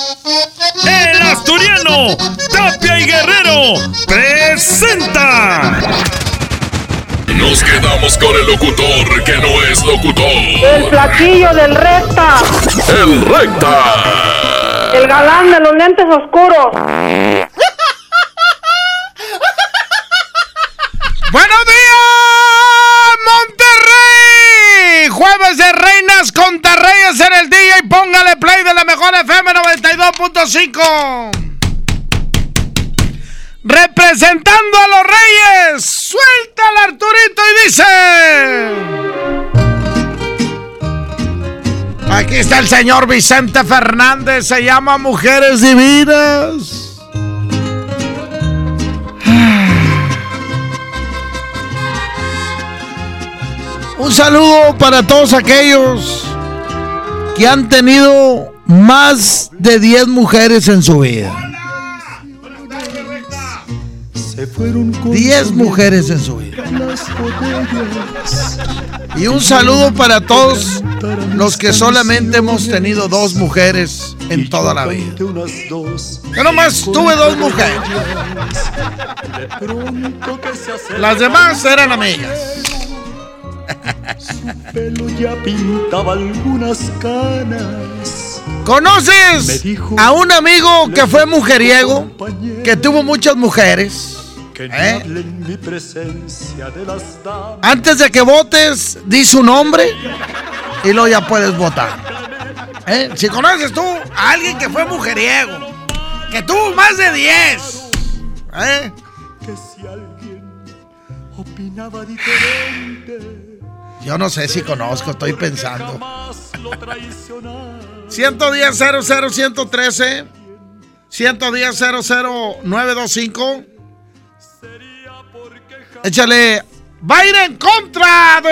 El asturiano Tapia y Guerrero presenta. Nos quedamos con el locutor que no es locutor. El flaquillo del recta. El recta. El galán de los lentes oscuros. Jueves de Reinas contra Reyes en el día y póngale play de la mejor FM 92.5. Representando a los Reyes, suelta al Arturito y dice... Aquí está el señor Vicente Fernández, se llama Mujeres Divinas. Un saludo para todos aquellos que han tenido más de 10 mujeres en su vida. 10 mujeres en su vida. Y un saludo para todos los que solamente hemos tenido dos mujeres en toda la vida. Yo nomás tuve dos mujeres. Las demás eran amigas. Pelo ya pintaba algunas canas. ¿Conoces a un amigo que fue mujeriego, que tuvo muchas mujeres? ¿Eh? Antes de que votes, di su nombre y luego ya puedes votar. ¿Eh? Si conoces tú a alguien que fue mujeriego, que tuvo más de 10, ¿eh? Que si alguien opinaba diferente, yo no sé si conozco, estoy pensando. jamás lo traicionaba. 110 00 113 110 00 925 Échale Va a ir en contra de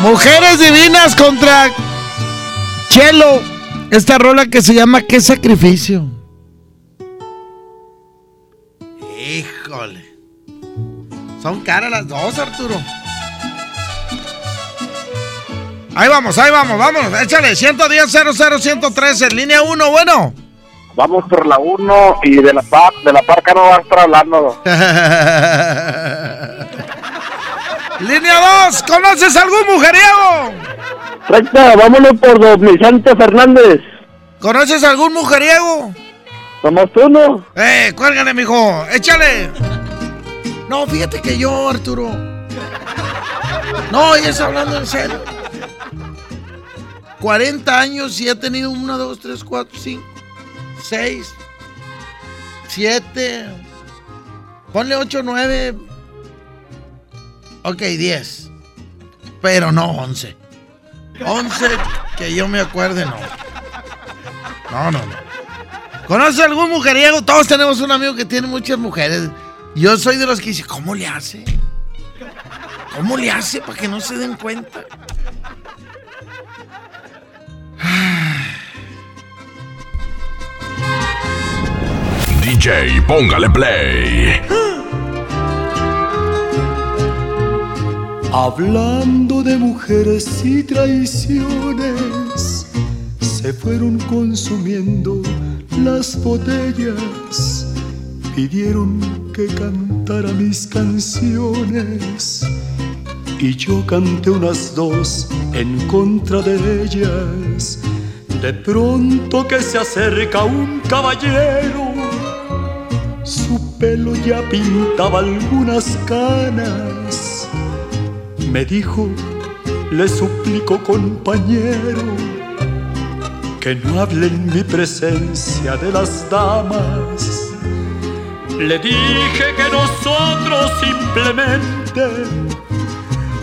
Mujeres divinas contra Chelo. Esta rola que se llama ¿Qué sacrificio? Son caras las dos, Arturo. Ahí vamos, ahí vamos, vámonos. Échale, 110 00 113, línea 1, bueno. Vamos por la 1 y de la par, de la parca no va a estar hablando. línea 2, ¿conoces algún mujeriego? Recta, vámonos por don Vicente Fernández. ¿Conoces algún mujeriego? Somos tú, ¿no? Eh, cuélgale, mijo, échale. No, fíjate que yo, Arturo. No, y es hablando en serio. 40 años y he tenido 1, 2, 3, 4, 5, 6, 7. Ponle 8, 9. Ok, 10. Pero no 11. 11 que yo me acuerde, no. No, no, no. ¿Conoces algún mujeriego? Todos tenemos un amigo que tiene muchas mujeres. Yo soy de los que dice, ¿cómo le hace? ¿Cómo le hace para que no se den cuenta? DJ, póngale play. Hablando de mujeres y traiciones, se fueron consumiendo las botellas. Pidieron que cantara mis canciones y yo canté unas dos en contra de ellas. De pronto que se acerca un caballero, su pelo ya pintaba algunas canas. Me dijo, le suplico compañero, que no hable en mi presencia de las damas. Le dije que nosotros simplemente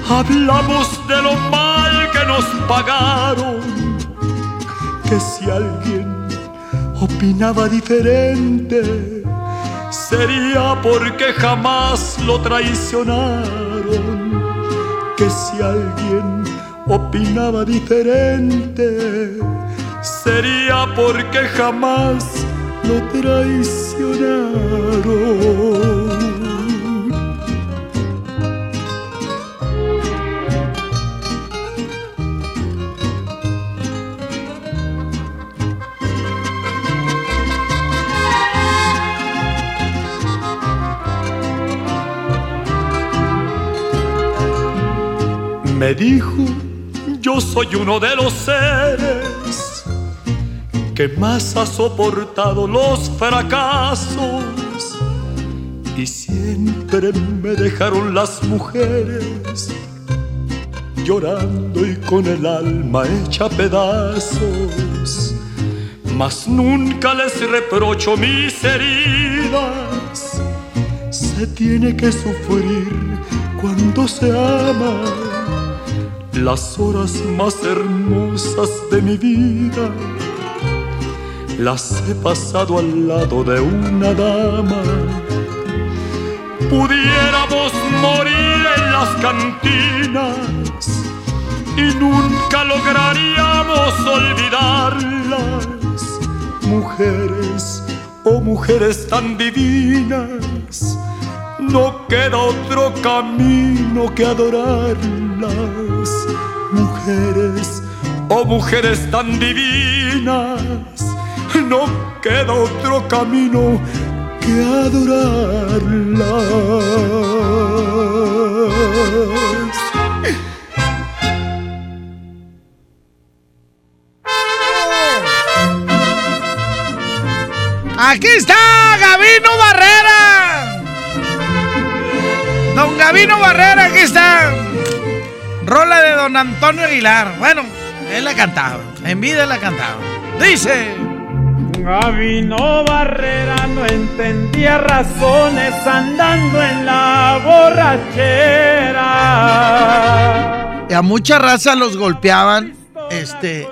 hablamos de lo mal que nos pagaron. Que si alguien opinaba diferente, sería porque jamás lo traicionaron. Que si alguien opinaba diferente, sería porque jamás lo traicionaron. Me dijo, yo soy uno de los seres que más ha soportado los fracasos y siempre me dejaron las mujeres llorando y con el alma hecha pedazos. Mas nunca les reprocho mis heridas. Se tiene que sufrir cuando se ama las horas más hermosas de mi vida las he pasado al lado de una dama. Pudiéramos morir en las cantinas y nunca lograríamos olvidarlas. Mujeres, oh mujeres tan divinas, no queda otro camino que adorarlas. Mujeres, oh mujeres tan divinas, no queda otro camino que adorarlas. Aquí está Gavino Barrera. Don Gavino Barrera, aquí está. Rola de don Antonio Aguilar. Bueno, él la cantaba. En vida la cantaba. Dice. Gavino Barrera no entendía razones andando en la borrachera. Y a mucha raza los golpeaban, este,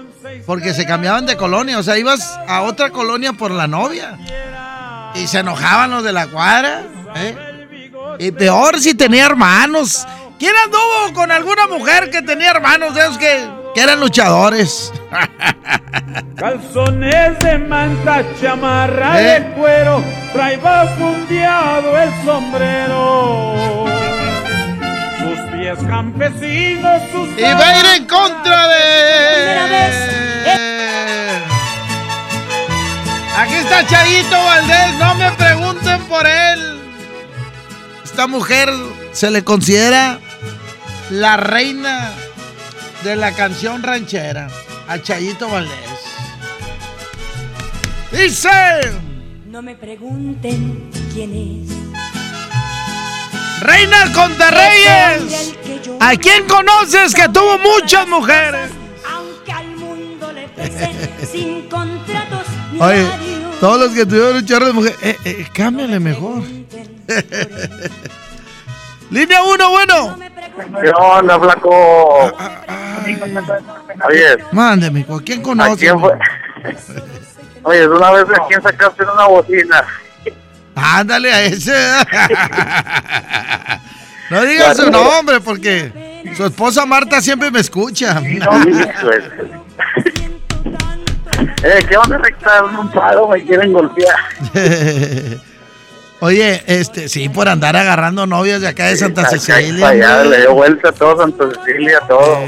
porque se cambiaban de colonia. O sea, ibas a otra colonia por la novia. Y se enojaban los de la cuadra. ¿eh? Y peor si tenía hermanos. ¿Quién anduvo con alguna mujer que tenía hermanos de esos que, que eran luchadores? Calzones de manta, chamarra ¿Eh? de cuero, traía fundeado el sombrero. Sus pies campesinos, sus Y va a ir en contra de. Aquí está Chayito Valdés, no me pregunten por él. Esta mujer se le considera la reina de la canción ranchera, a Chayito Valdés. Dice. No me pregunten quién es. Reina Conterreyes. ¿A quién conoces que tuvo muchas mujeres? Aunque al mundo le sin contratos ni Oye, todos los que tuvieron un chorro de mujeres, eh, eh, cámbiale mejor. Línea 1, bueno. ¿Qué onda, flaco? Oye, Mande, mijo, ¿quién ¿a conoce? quién fue? Oye, una vez a quién sacaste en una bocina. Ándale a ese. no digas su nombre porque su esposa Marta siempre me escucha. Eh, ¿qué onda, recta? Un palo, me quieren golpear. Oye, este, sí, por andar agarrando novias de acá de Santa Acá, Cecilia. allá, le dio vuelta a todo Santa Cecilia, todo.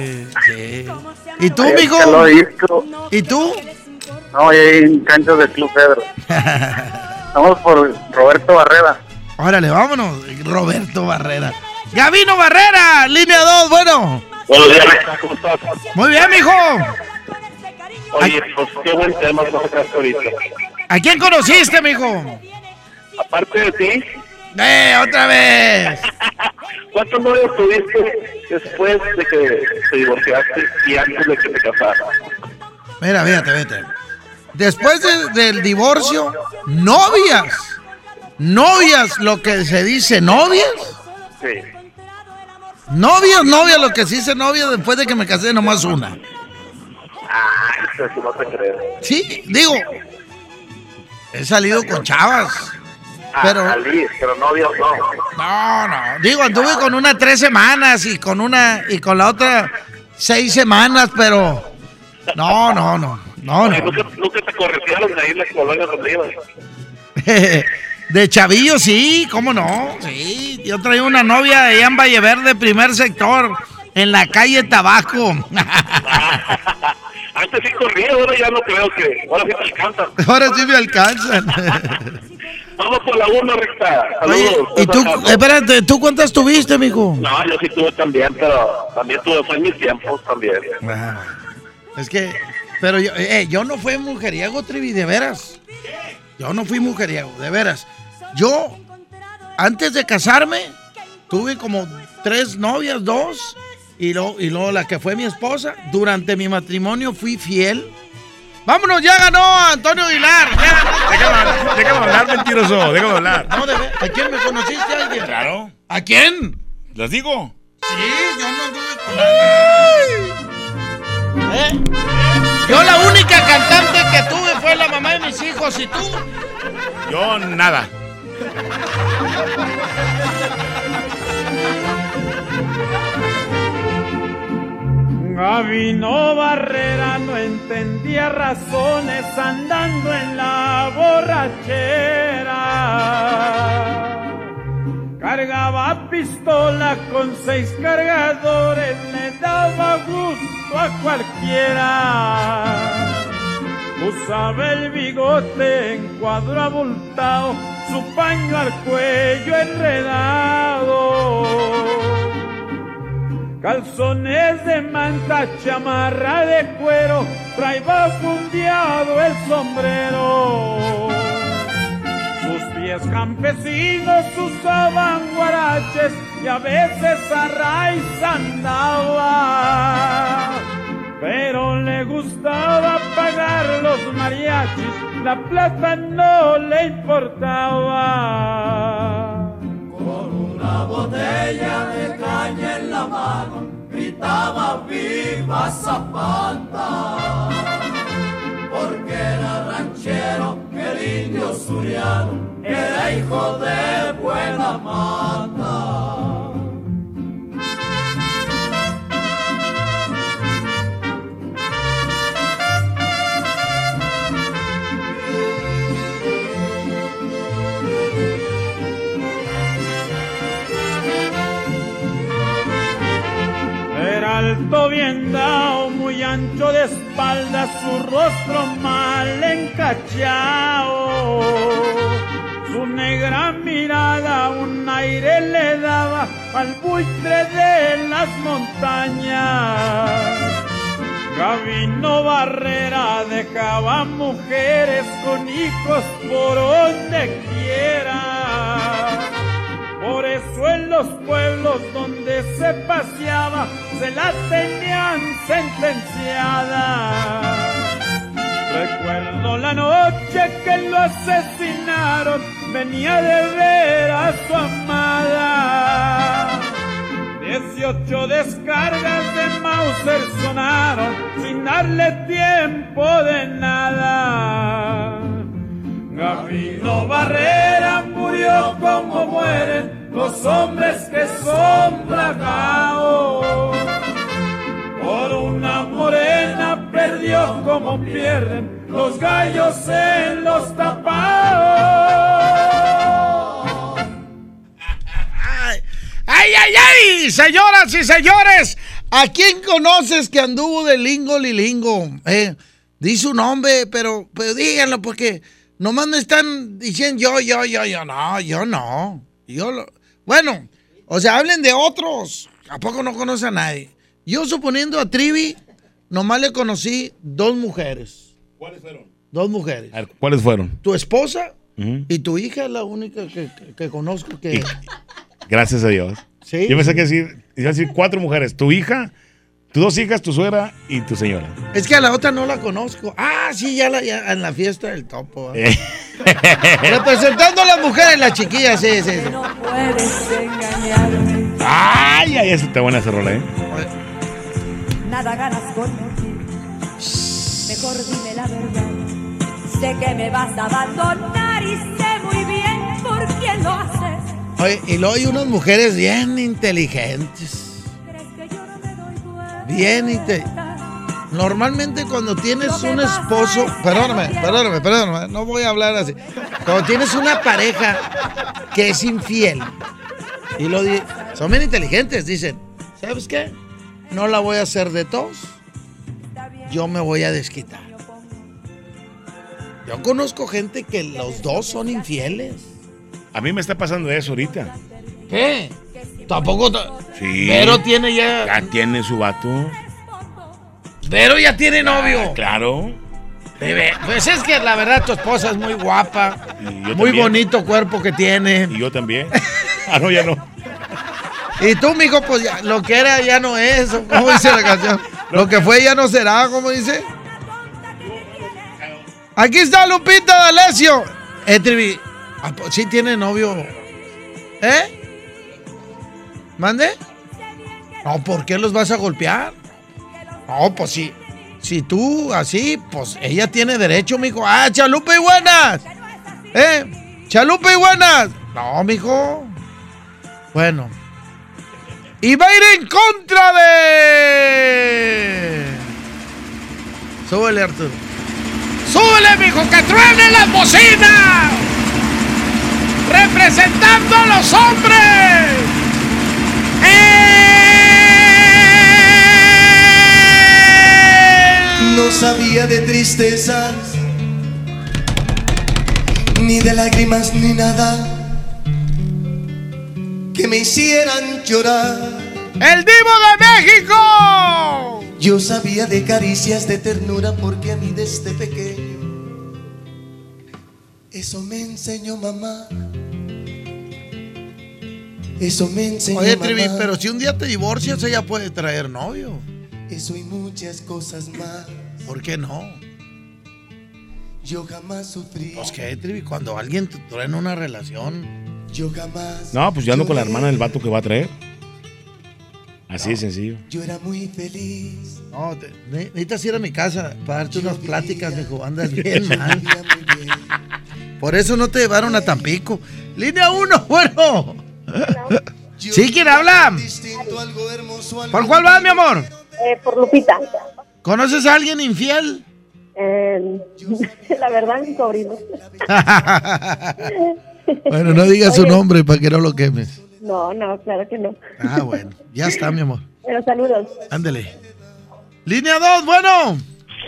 ¿Y tú, Ay, mijo? ya lo he visto. ¿Y tú? No, ahí en canchas del Club Pedro. Vamos por Roberto Barrera. Órale, vámonos. Roberto Barrera. Gavino Barrera, línea 2, bueno. Buenos días, ¿cómo estás? Muy bien, mijo. Oye, pues qué buen tema ahorita. ¿A quién conociste, mijo? Aparte de ti, ¡Eh, otra vez! ¿cuántos novios tuviste después de que te divorciaste y antes de que te casaras? Mira, fíjate, vete. después de- del divorcio, novias. Novias, lo que se dice novias. Sí. Novias, novias, lo que se dice novias después de que me casé nomás una. Ah, eso sí no te creo. Sí, digo, he salido con chavas. Pero- salí, pero novio no. No, no. Digo, anduve con una tres semanas y con una y con la otra seis semanas, pero no, no, no, no, no. ¿Nunca, nunca te correcieron de ahí la colonia donde ibas? De chavillo, sí, cómo no, sí. Yo traía una novia allá en Valle Verde, primer sector, en la calle Tabaco. Antes sí corría, ahora ya no creo que. Ahora sí te alcanzan. Ahora sí me alcanzan. Vamos por la una recta. Oye, Saludos. y tú, espérate, ¿tú cuántas tuviste, mijo? No, yo sí tuve también, pero también tuve, fue en mis tiempos también. Ah, Es que, pero yo, eh, yo no fui mujeriego, Trivi, de veras. Yo no fui mujeriego, de veras. Yo, antes de casarme, tuve como tres novias, dos, y luego, y luego la que fue mi esposa. Durante mi matrimonio fui fiel. Vámonos, ya ganó Antonio Aguilar. ya ganó. Déjame, déjame hablar, mentiroso. Déjame hablar. No, de ¿A quién me conociste alguien? Claro. ¿A quién? ¿Les digo? Sí, yo no anduve con nadie. ¿Eh? Yo la única cantante que tuve fue la mamá de mis hijos y tú. Yo nada. Gavino Barrera no entendía razones andando en la borrachera. Cargaba pistola con seis cargadores, le daba gusto a cualquiera. Usaba el bigote en cuadro abultado, su paño al cuello enredado. Calzones de manta, chamarra de cuero, traía fundeado el sombrero. Sus pies campesinos usaban guaraches y a veces a raíz andaba. Pero le gustaba pagar los mariachis, la plata no le importaba. Una botella de caña en la mano, gritaba viva Zapata, porque era ranchero, el indio suriano era hijo de buena mata. Alto, bien dado, muy ancho de espalda, su rostro mal encachado. Su negra mirada un aire le daba al buitre de las montañas. Gavino Barrera dejaba mujeres con hijos por donde quiera. Por eso en los pueblos donde se paseaba se la tenían sentenciada. Recuerdo la noche que lo asesinaron, venía de ver a su amada. Dieciocho descargas de Mauser sonaron sin darle tiempo de nada. Gavino Barrera murió como mueren los hombres que son bragaos. Por una morena perdió como pierden los gallos en los tapados. ¡Ay, ay, ay! Señoras y señores, ¿a quién conoces que anduvo de lingo lilingo? Eh, di su nombre, pero, pero díganlo porque nomás me están diciendo yo, yo, yo, yo. No, yo no. Yo lo... Bueno, o sea, hablen de otros. ¿A poco no conoce a nadie? Yo suponiendo a Trivi, nomás le conocí dos mujeres. ¿Cuáles fueron? Dos mujeres. A ver, ¿cuáles fueron? Tu esposa y tu hija es la única que, que- que conozco que... Gracias a Dios. Sí. Yo pensé que decir, iba a decir cuatro mujeres. Tu hija, Tus dos hijas, tu suegra y tu señora. Es que a la otra no la conozco. Ah, sí, ya, la, ya en la fiesta del topo. ¿eh? Representando a las mujeres, las chiquillas, sí, sí. sí. No puedes engañarme. Ay, ay, eso está buena esa rola, ¿eh? Nada ganas con. Mejor dime la verdad. Sé que me vas a abandonar y sé muy bien por quién lo haces. Oye, y luego hay unas mujeres bien inteligentes. Bien inteligentes. Normalmente cuando tienes un esposo, perdóname, perdóname, perdóname, no voy a hablar así. Cuando tienes una pareja que es infiel y lo di- son bien inteligentes, dicen, ¿sabes qué? No la voy a hacer de tos. Yo me voy a desquitar. Yo conozco gente que los dos son infieles. A mí me está pasando eso ahorita. ¿Qué? Tampoco. ta- Sí. Pero tiene ya. Ya tiene su vato. Pero ya tiene novio. Ah, claro. Bebé, Pues es que la verdad tu esposa es muy guapa. Muy también. bonito cuerpo que tiene. Y yo también. Ah, no, ya no. Y tú, mijo, pues ya, lo que era ya no es. ¿o ¿Cómo dice la canción? Lo que fue ya no será, ¿cómo dice? Aquí está Lupita D'Alessio. Eh, Trivi, ¿a po- ¿sí tiene novio? ¿Eh? ¿Mande? No, ¿por qué los vas a golpear? No, pues sí. Si tú así, pues ella tiene derecho, mijo. Ah, chalupa y buenas. ¿Eh? Chalupa y buenas. No, mijo. Bueno. Y va a ir en contra de. Súbele, Arturo. ¡Súbele, mijo! ¡Que truene las bocinas! ¡Representando a los hombres! No sabía de tristezas, ni de lágrimas, ni nada que me hicieran llorar. ¡El Divo de México! Yo sabía de caricias de ternura porque a mí desde pequeño eso me enseñó mamá. Eso me enseñó Oye, mamá. Trivi, pero si un día te divorcias, ella puede traer novio. Eso y muchas cosas más. ¿Por qué no? Yo jamás sufrí. Pues que, Trivi, cuando alguien te trae en una relación. Yo jamás. No, pues yo ando con la hermana del vato que va a traer. Así de sencillo. Yo era muy feliz. No, te- ne- necesitas ir a mi casa para darte unas pláticas, mijo. Andas bien mal. Por eso no te llevaron a Tampico. Línea 1, bueno. ¿Sí? ¿Quién habla? ¿Por cuál vas, mi amor? Eh, por Lupita. ¿Conoces a alguien infiel? Eh, la verdad, mi sobrino. Bueno, no digas su nombre para que no lo quemes. No, no, claro que no. Ah, bueno. Ya está, mi amor. Pero saludos. Ándele. Línea 2, bueno.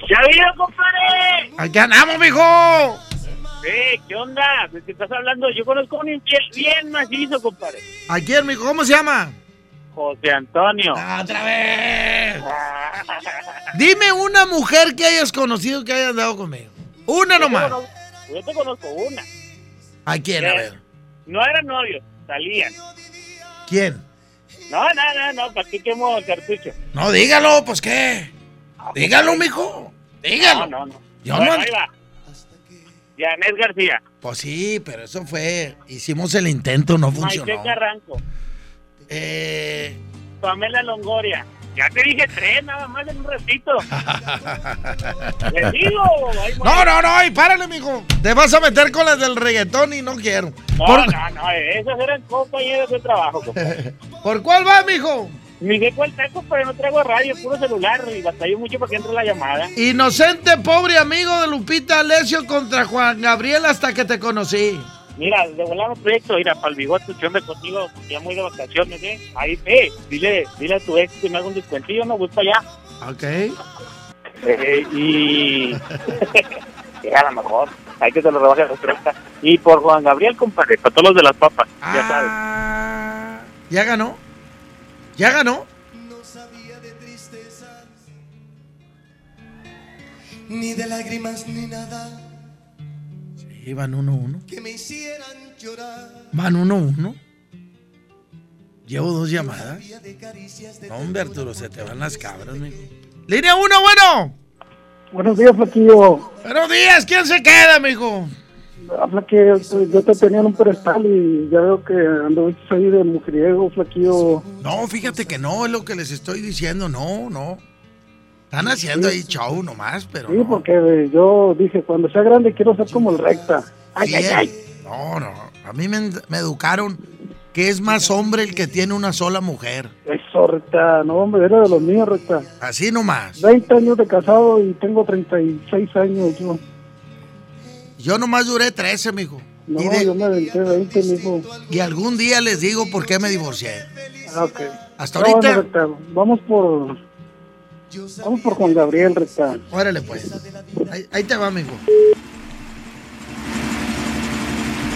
¡Ya vino, compadre! Aquí andamos, mijo. Eh, ¿qué onda? ¿De qué estás hablando? Yo conozco a un infiel bien macizo, compadre. ¿A quién, mijo? ¿Cómo se llama? José Antonio. ¡Otra vez! Dime una mujer que hayas conocido que haya andado conmigo. Una Yo te nomás. conozco- Yo te conozco una. ¿A quién? A Eh, ver. No eran novios, salían. ¿Quién? No, no, no, no, ¿para qué quemo el cartucho? No, dígalo, pues qué. Dígalo, mijo. Dígalo. No, no, no. Yo Bueno, no- ahí va. García. Pues sí, pero eso fue. Hicimos el intento, no funcionó. Maite Carranco. Eh. Pamela Longoria. Ya te dije tres, nada más en un ratito. Les digo. No, no, no, y párale, mijo. Te vas a meter con las del reggaetón y no quiero. No, ¿Por, no, no, esas eran compañeros de trabajo. compadre. ¿por cuál va, mijo? Me dejó el taco, pero no traigo radio, puro celular. Y batalló mucho para que entre la llamada. Inocente, pobre amigo de Lupita Alessio contra Juan Gabriel hasta que te conocí. Mira, de volamos proyecto, mira, para el bigote, que ande contigo, ya muy de vacaciones, ¿eh? Ahí, eh, dile, dile a tu ex que me haga un descuentillo, no, voy para allá. Ok. Eh, y... a lo mejor, hay que se lo rebaje a los 30. Y por Juan Gabriel, compadre, para todos los de las papas, ya sabes. Ah, ¿Ya ganó? ¿Ya ganó? Ni de lágrimas, ni nada Sí, van 1-1. que me hicieran llorar. Van 1-1. Llevo dos llamadas. No, hombre, Arturo, se te van las cabras, mijo. Línea uno, bueno. Buenos días, Flaquillo. Buenos días, ¿quién se queda, mijo? Habla que yo te tenía en un pedestal y ya veo que anduviste ahí de mujeriego, Flaquillo. No, fíjate que no, es lo que les estoy diciendo, no, no. Están haciendo ahí show nomás, pero Sí, porque eh, yo dije, cuando sea grande quiero ser como el recta. Ay, ay, ay. No, no. A mí me, me educaron que es más hombre el que tiene una sola mujer. Eso, recta. No, hombre, era de los míos, recta. Así nomás. 20 años de casado y tengo 36 años yo. Yo nomás duré 13, mijo. No, de- yo me aventé 20, mijo. y algún día les digo por qué me divorcié. Ah, ok. Hasta No, ahorita. bueno, recta, vamos por... Vamos por Juan Gabriel, recta. Órale, pues. Ahí, ahí te va, mijo.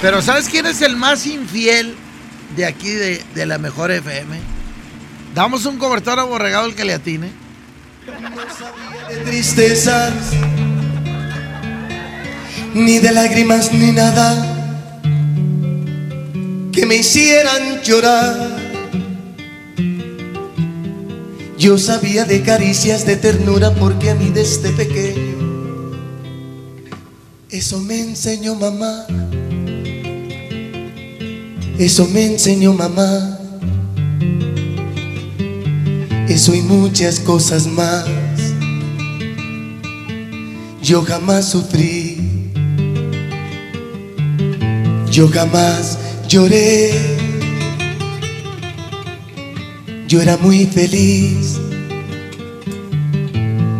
Pero ¿sabes quién es el más infiel de aquí de, de la mejor FM? Damos un cobertor aborregado al que le atine. de tristezas, ni de lágrimas, ni nada que me hicieran llorar. Yo sabía de caricias de ternura porque a mí desde pequeño eso me enseñó mamá. Eso me enseñó mamá. Eso y muchas cosas más. Yo jamás sufrí. Yo jamás lloré. Yo era muy feliz.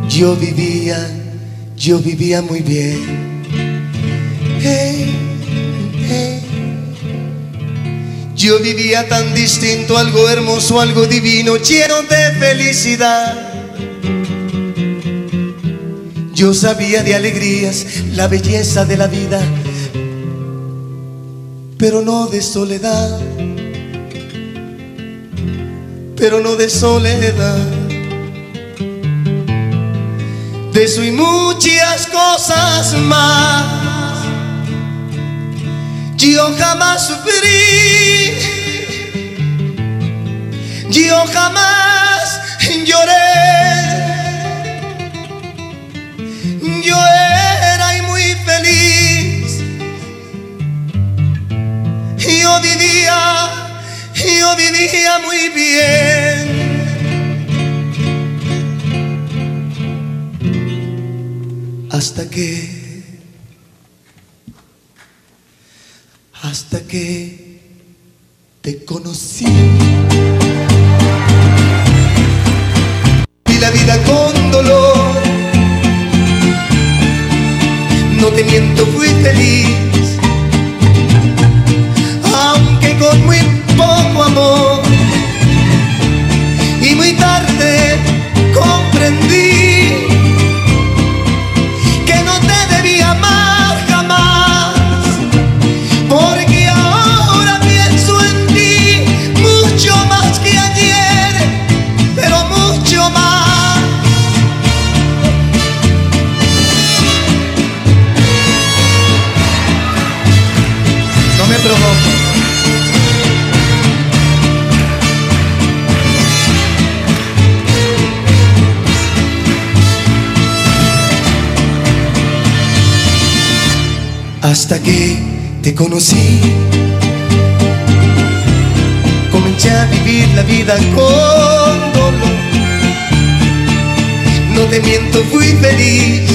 Yo vivía, yo vivía muy bien. Yo vivía tan distinto, algo hermoso, algo divino, lleno de felicidad. Yo sabía de alegrías, la belleza de la vida, pero no de soledad, pero no de soledad. De eso y muchas cosas más. Yo jamás sufrí, yo jamás lloré. Yo era y muy feliz. Yo vivía, yo vivía muy bien. Hasta que, hasta que te conocí. Vi la vida con dolor. No te miento, fui feliz. Y muy tarde comprendí Hasta que te conocí, comencé a vivir la vida con dolor. No te miento, fui feliz,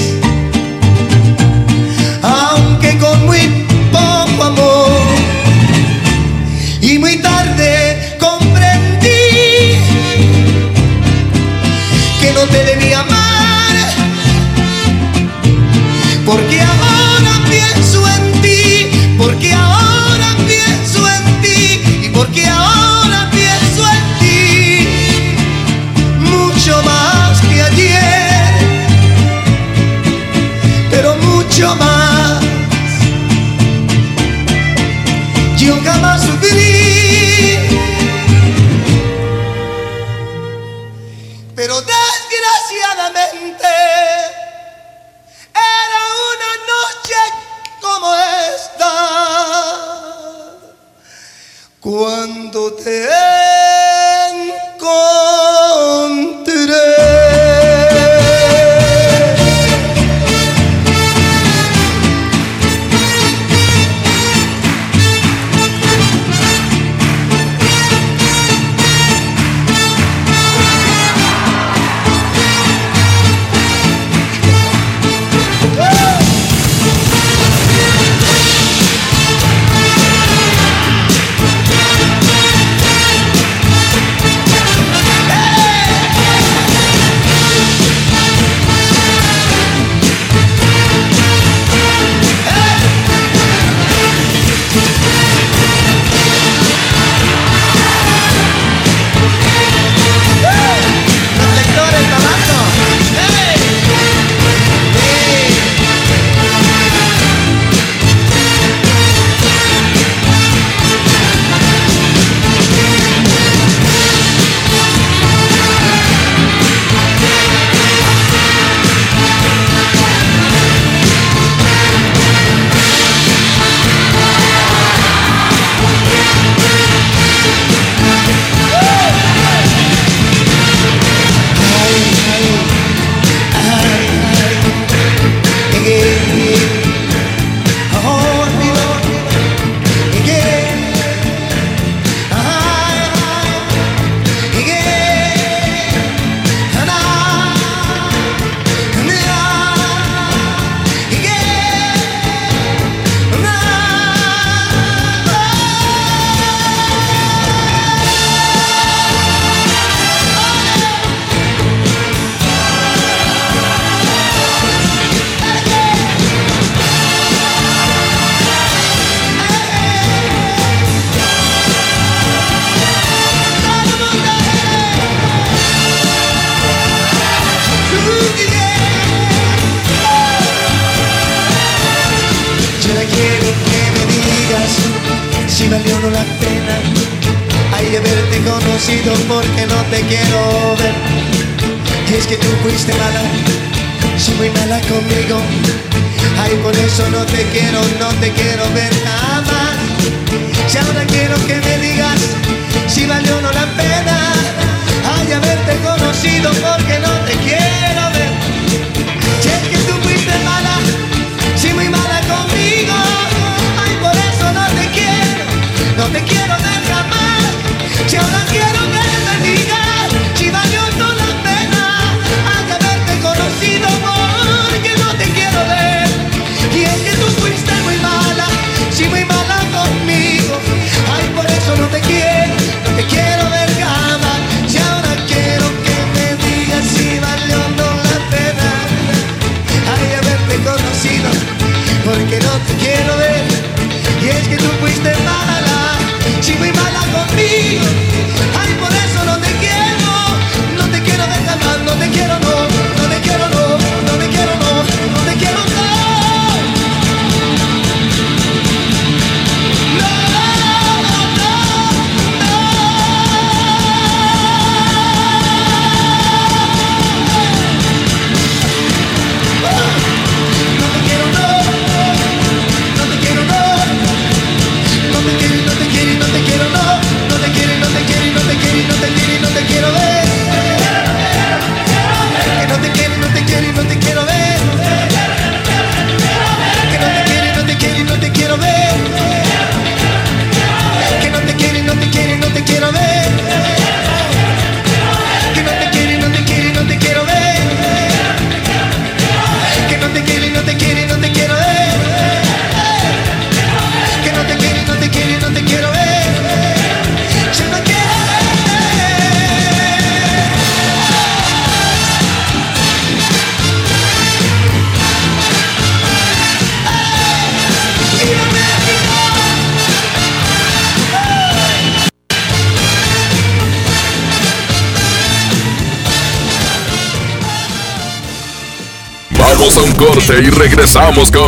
y regresamos con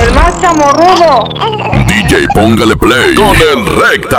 El más chamorrudo. DJ Póngale Play con el Recta.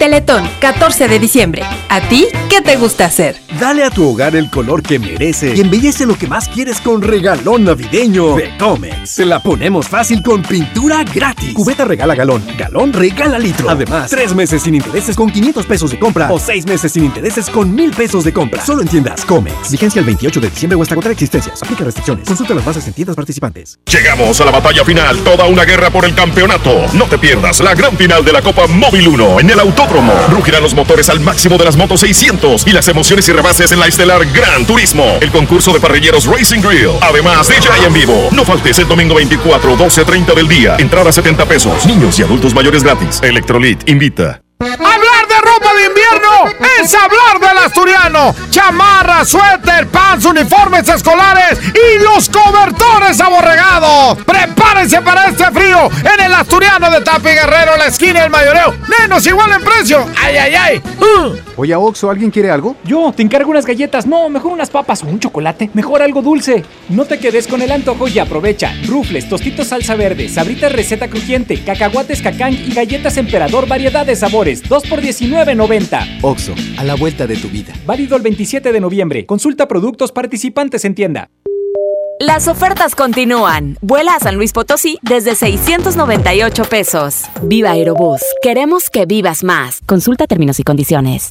Teletón, 14 de diciembre. ¿A ti qué te gusta hacer? Dale a tu hogar el color que merece y embellece lo que más quieres con regalón navideño de Comex. Se la ponemos fácil con pintura gratis. Cubeta regala galón, galón regala litro. Además, tres meses sin intereses con 500 pesos de compra o seis meses sin intereses con 1000 pesos de compra. Solo en tiendas Comex. Vigencia el 28 de diciembre o hasta contra existencias. Aplica restricciones. Consulta las bases en tiendas participantes. Llegamos a la batalla final, toda una guerra por el campeonato. No te pierdas la gran final de la Copa Móvil 1 en el Autódromo. Rugirán los motores al máximo de las motos 600 y las emociones y rebases en la estelar Gran Turismo, el concurso de parrilleros Racing Grill. Además, DJ en vivo. No faltes el domingo 24, 12.30 del día. Entrada 70 pesos. Niños y adultos mayores gratis. Electrolit invita. Hablar de ropa de invierno es hablar del asturiano. Chamarra, suéter, pants, uniformes escolares y los cobertores aborregados. Prepárense para este frío en el asturiano de Tapi Guerrero, la esquina del mayoreo. Menos igual en precio. ¡Ay, ay, ay! Uh. Oye, Oxo, ¿alguien quiere algo? Yo, te encargo unas galletas. No, mejor unas papas o un chocolate. Mejor algo dulce. No te quedes con el antojo y aprovecha. Rufles, tostitos salsa verde, sabritas receta crujiente, cacahuates cacán y galletas emperador variedad de sabores. 2 por 19.90. Oxo, a la vuelta de tu vida. Válido el 27 de noviembre. Consulta productos participantes en tienda. Las ofertas continúan. Vuela a San Luis Potosí desde 698 pesos. Viva Aerobús. Queremos que vivas más. Consulta términos y condiciones.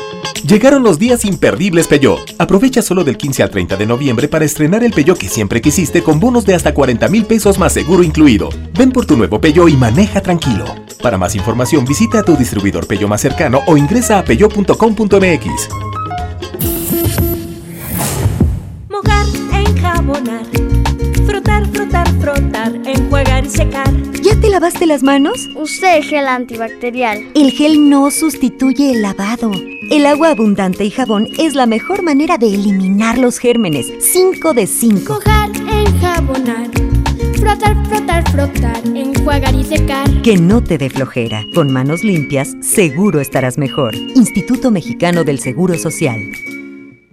Llegaron los días imperdibles Peugeot. Aprovecha solo del 15 al 30 de noviembre para estrenar el Peugeot que siempre quisiste con bonos de hasta 40 mil pesos más seguro incluido. Ven por tu nuevo Peugeot y maneja tranquilo. Para más información visita a tu distribuidor Peugeot más cercano o ingresa a peugeot.com.mx. Mojar, enjabonar, frotar, frotar, frotar, enjuagar y secar. ¿Ya te lavaste las manos? Usé el gel antibacterial. El gel no sustituye el lavado. El agua abundante y jabón es la mejor manera de eliminar los gérmenes. 5 de 5. Mojar, enjabonar, frotar, frotar, frotar, enjuagar y secar. Que no te dé flojera. Con manos limpias, seguro estarás mejor. Instituto Mexicano del Seguro Social.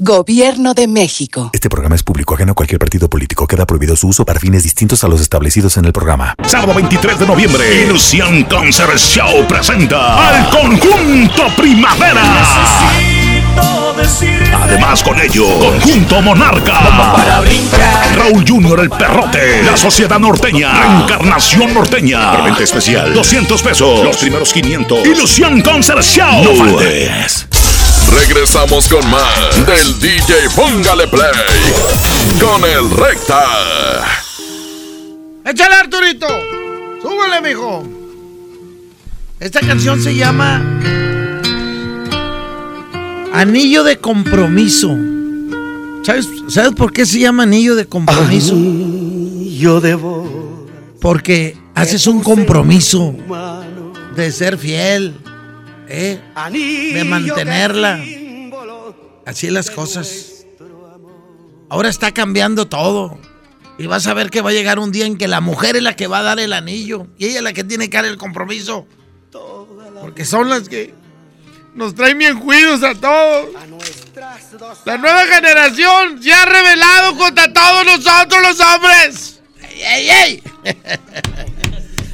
Gobierno de México. Este programa es público ajeno a cualquier partido político. Queda prohibido su uso para fines distintos a los establecidos en el programa. Sábado 23 de noviembre, Ilusión Concert Show presenta al conjunto Primavera. Además con ello, Conjunto Monarca, Raúl Junior el Perrote, La Sociedad Norteña, Encarnación Norteña, Preventa especial, 200 pesos, los primeros 500, Ilusión Concert Show. No faltes. Regresamos con más del DJ Póngale Play con el Recta. ¡Échale, Arturito! ¡Súbele, mijo! Esta canción se llama Anillo de Compromiso. ¿Sabes, ¿Sabes por qué se llama Anillo de Compromiso? Anillo de Porque haces un compromiso de ser fiel, ¿eh? de mantenerla. Así las cosas. Ahora está cambiando todo. Y vas a ver que va a llegar un día en que la mujer es la que va a dar el anillo. Y ella es la que tiene que dar el compromiso. Porque son las que nos traen bien cuidos a todos. La nueva generación se ha revelado contra todos nosotros los hombres. ¡Ey, ey, ey!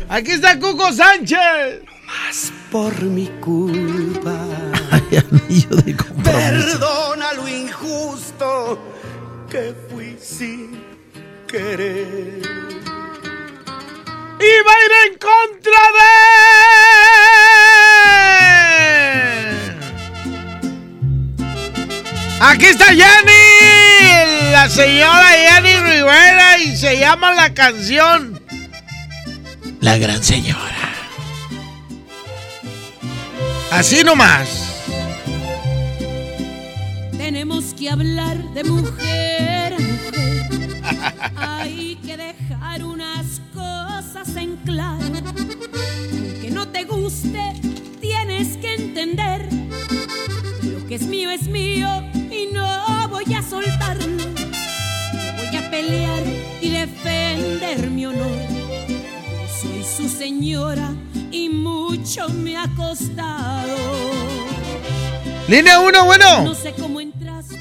Aquí está Cuco Sánchez. Más por mi culpa. Ay, anillo de compromiso. Perdona lo injusto que fui sin querer. Y va a ir en contra de. Aquí está Jenny, la señora Jenny Rivera, y se llama la canción La Gran Señora. Así nomás. Tenemos que hablar de mujer. Hay que dejar unas cosas en claro. Aunque no te guste, tienes que entender. Lo que es mío es mío y no voy a soltarlo. Voy a pelear y defender mi honor. Soy su señora y mucho me ha costado. Línea 1, bueno. No sé cómo entraste.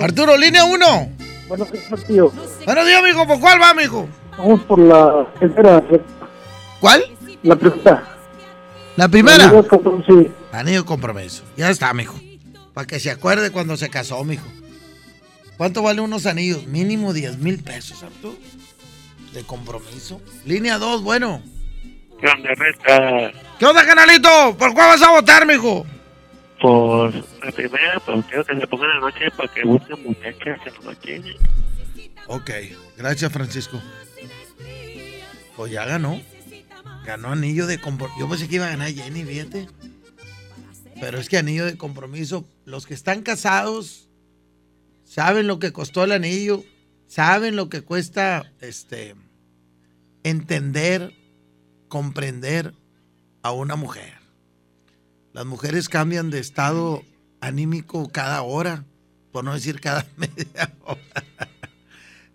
Arturo, línea 1. Buenos días, tío. Buenos días, mijo. ¿Por cuál va, mijo? Vamos por la tercera. ¿Cuál? La primera. ¿La primera? Anillo de compromiso. Anillo de compromiso. Ya está, mijo. Para que se acuerde cuando se casó, mijo. ¿Cuánto vale unos anillos? Mínimo 10 mil pesos, Arturo. De compromiso. Línea 2, bueno. ¿Qué onda? ¿Qué onda, canalito? ¿Por cuál vas a votar, mijo? Por la primera, pues quiero que se pongan la noche para que busquen muchachas en la noche. Ok, gracias, Francisco. Pues ya ganó. Ganó anillo de compromiso. Yo pensé que iba a ganar Jenny, fíjate. Pero es que anillo de compromiso, los que están casados saben lo que costó el anillo, saben lo que cuesta este entender, comprender a una mujer. Las mujeres cambian de estado anímico cada hora, por no decir cada media hora.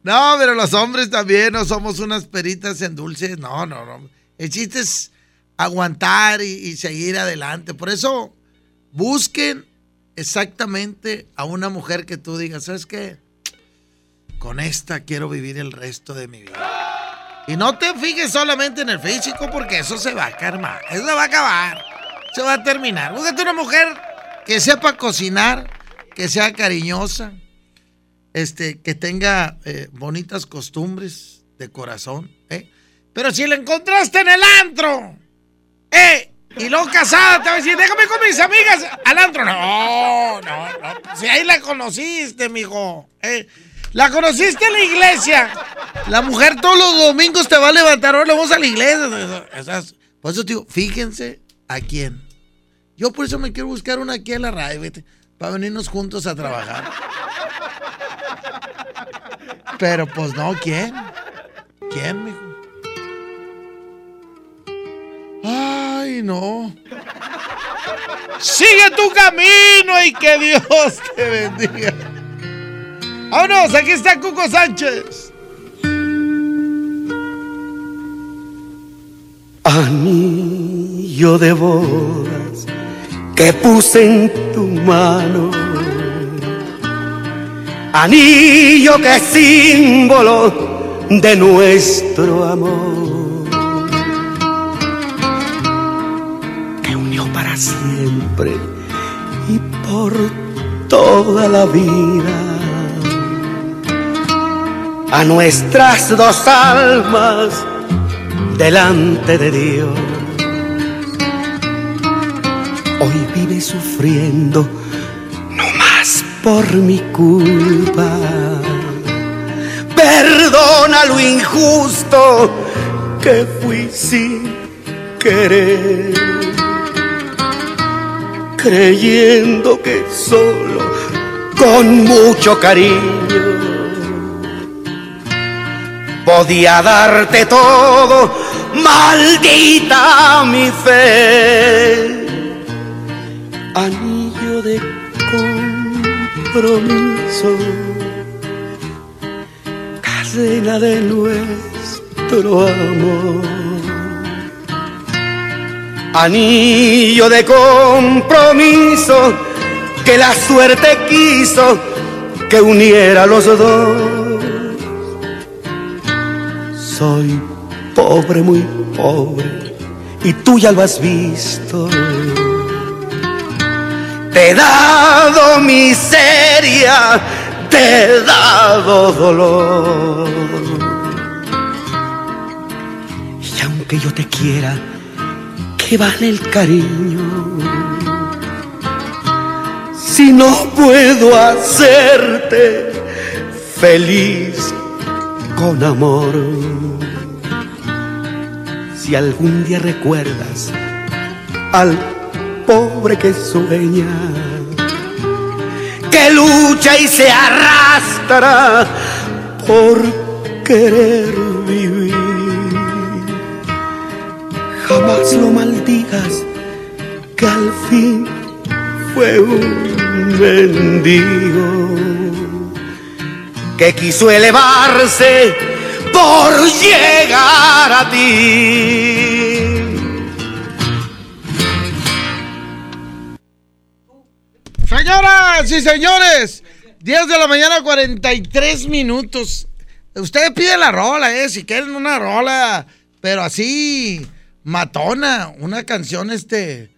No, pero los hombres también no somos unas peritas en dulces. No, no, no. El chiste es aguantar y, y seguir adelante. Por eso busquen exactamente a una mujer que tú digas, ¿sabes qué? Con esta quiero vivir el resto de mi vida. Y no te fijes solamente en el físico porque eso se va a acabar. Eso va a acabar. Se va a terminar. Búscate una mujer que sepa cocinar, que sea cariñosa, este, que tenga eh, bonitas costumbres de corazón. ¿eh? Pero si la encontraste en el antro, ¿eh? Y luego casada, te va a decir, déjame con mis amigas al antro. No, no, no. Si ahí la conociste, mijo. ¿eh? La conociste en la iglesia. La mujer todos los domingos te va a levantar. Ahora vamos a la iglesia. Por eso digo, fíjense a quién. Yo por eso me quiero buscar una aquí en la radio, vete, para venirnos juntos a trabajar. Pero pues no, ¿quién? ¿Quién, mijo? Ay, no. Sigue tu camino y que Dios te bendiga. Vámonos, aquí está Cuco Sánchez. Anillo de bodas que puse en tu mano. Anillo que es símbolo de nuestro amor. Que unió para siempre y por toda la vida a nuestras dos almas delante de Dios. Hoy vive sufriendo, no más por mi culpa. Perdona lo injusto que fui sin querer, creyendo que solo con mucho cariño podía darte todo, maldita mi fe. Anillo de compromiso, cadena de nuestro amor. Anillo de compromiso que la suerte quiso que uniera los dos soy pobre, muy pobre, y tú ya lo has visto. Te he dado miseria, te he dado dolor. Y aunque yo te quiera, ¿qué vale el cariño? Si no puedo hacerte feliz con amor. Si algún día recuerdas al pobre que sueña, que lucha y se arrastra por querer vivir. Jamás lo maldigas, que al fin fue un mendigo que quiso elevarse por llegar a ti. Señoras y señores, 10 de la mañana, 43 minutos. Usted pide la rola, eh, si quieren una rola, pero así, matona, una canción este,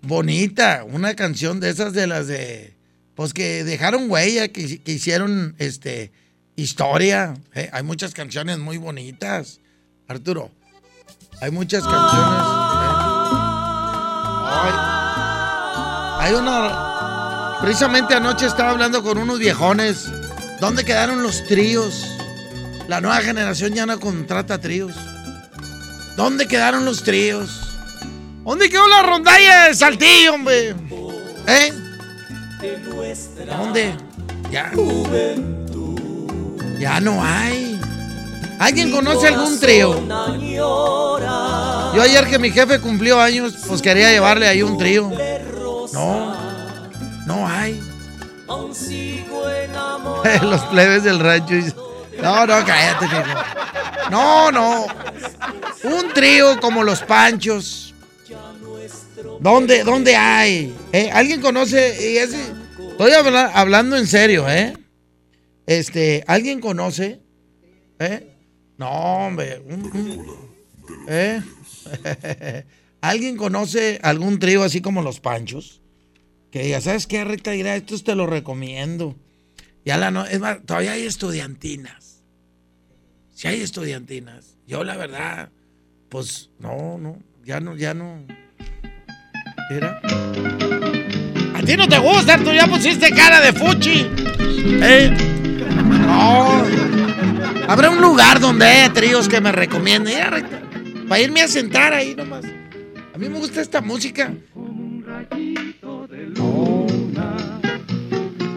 bonita, una canción de esas de las de, pues que dejaron huella, que hicieron este, historia. eh. Hay muchas canciones muy bonitas, Arturo. Hay muchas canciones. eh. Ay. Hay una. Precisamente anoche estaba hablando con unos viejones. ¿Dónde quedaron los tríos? La nueva generación ya no contrata tríos. ¿Dónde quedaron los tríos? ¿Dónde quedó la rondalla de Saltillo, hombre? ¿Eh? ¿Dónde? Ya. Ya no hay. ¿Alguien conoce algún trío? Yo ayer que mi jefe cumplió años, pues quería llevarle ahí un trío. No, no hay. Los plebes del rancho. No, no, cállate. No, no. Un trío como los Panchos. ¿Dónde, dónde hay? ¿Eh? ¿Alguien conoce? Estoy habla- hablando en serio, ¿eh? Este, ¿alguien conoce? ¿Eh? No, hombre. ¿Eh? ¿Alguien conoce algún trío así como los Panchos? Que diga, ¿sabes qué, Recta? Mira, estos te los recomiendo. Ya la no, es más, todavía hay estudiantinas. Si hay estudiantinas. Yo, la verdad, pues, no, no, ya no, ya no. Mira. A ti no te gusta, tú ya pusiste cara de fuchi. ¿Eh? No. Habrá un lugar donde haya tríos que me recomienden. Para irme a sentar ahí nomás. A mí me gusta esta música.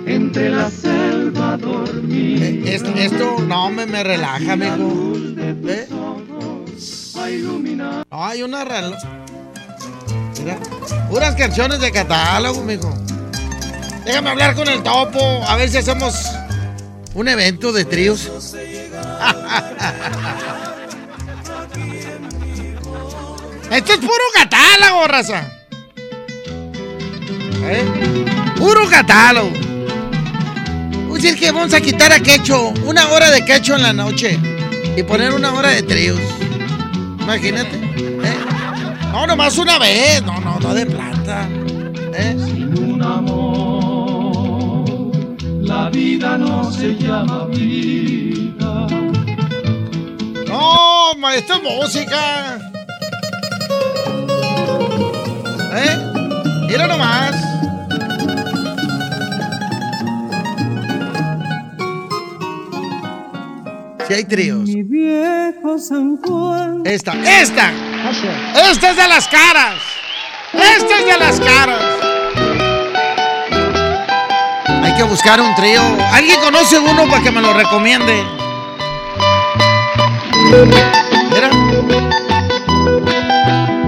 Entre la selva dormida. Eh, Esto, esto no me, me relaja, amigo. ¿Eh? No, hay una rel- Mira, puras canciones de catálogo, mijo. Déjame hablar con el topo, a ver si hacemos un evento de tríos. Esto es puro catálogo, raza. ¿Eh? Puro catálogo. Oye, es que vamos a quitar a Quecho una hora de Quecho en la noche y poner una hora de tríos. Imagínate. ¿eh? No, nomás una vez. No, no, no de plata. ¿eh? Un amor, la vida no se llama vida. No, ma, esto es música. ¿Eh? Mira nomás. Si hay tríos. Mi viejo San Juan. Esta, esta. Esta es de las caras. Esta es de las caras. Hay que buscar un trío. ¿Alguien conoce uno para que me lo recomiende? Mira.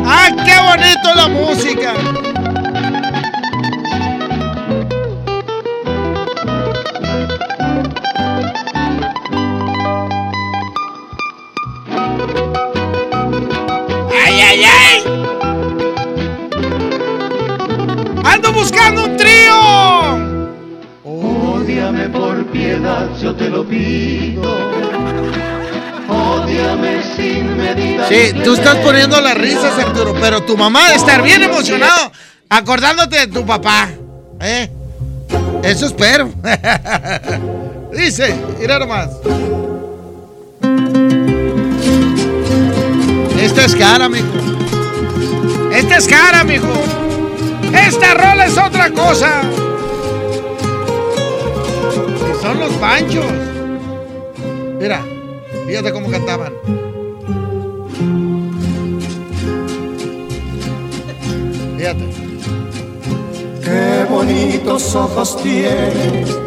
¡Ah, qué bonito la música! Yo te lo pido. Ódiame sin medida. Sí, tú estás poniendo las risas, Arturo, pero tu mamá debe estar bien emocionado acordándote de tu papá. ¿Eh? Eso espero. Dice, mira nomás. Esta es cara, mijo. Esta es cara, mijo. Esta rola es otra cosa. Son los panchos. Mira, fíjate cómo cantaban. Fíjate. Qué bonitos ojos tienes.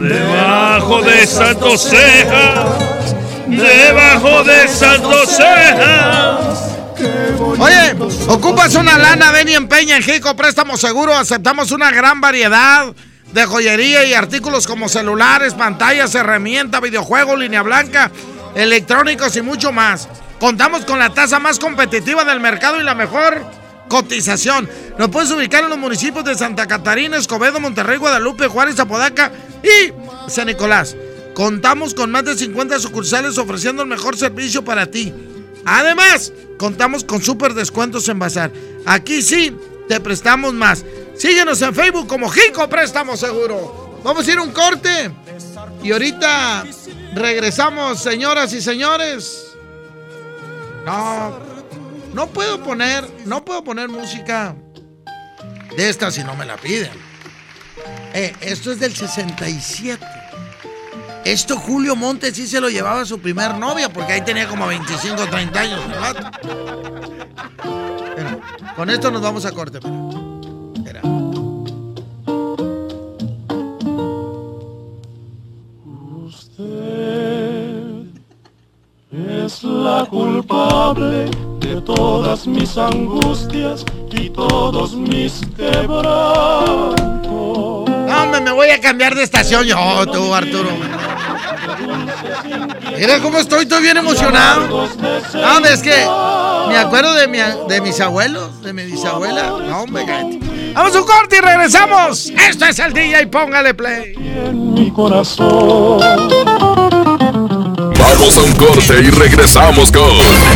Debajo de esas dos cejas, debajo de esas dos cejas. Oye, ocupas una lana, ven y empeña en Jico Préstamo Seguro. Aceptamos una gran variedad de joyería y artículos como celulares, pantallas, herramientas, videojuegos, línea blanca, electrónicos y mucho más. Contamos con la tasa más competitiva del mercado y la mejor cotización. Nos puedes ubicar en los municipios de Santa Catarina, Escobedo, Monterrey, Guadalupe, Juárez, Apodaca y San Nicolás. Contamos con más de 50 sucursales ofreciendo el mejor servicio para ti. Además, contamos con súper descuentos en Bazar. Aquí sí, te prestamos más. Síguenos en Facebook como Jico Préstamo Seguro. Vamos a ir a un corte. Y ahorita regresamos, señoras y señores. No, no puedo poner, no puedo poner música de esta si no me la piden. Eh, esto es del 67. Esto Julio Montes sí se lo llevaba a su primer novia, porque ahí tenía como 25 o 30 años, con esto nos vamos a corte. espera. Culpable de todas mis angustias y todos mis quebrantos. No, hombre, me voy a cambiar de estación yo, tú, Arturo. Mira cómo estoy, estoy bien emocionado. No, hombre, es que me acuerdo de, mi, de mis abuelos, de mi bisabuela. No, hombre, cállate. Vamos a un corte y regresamos. Esto es el DJ, póngale play. Mi corazón. Vamos a un corte y regresamos con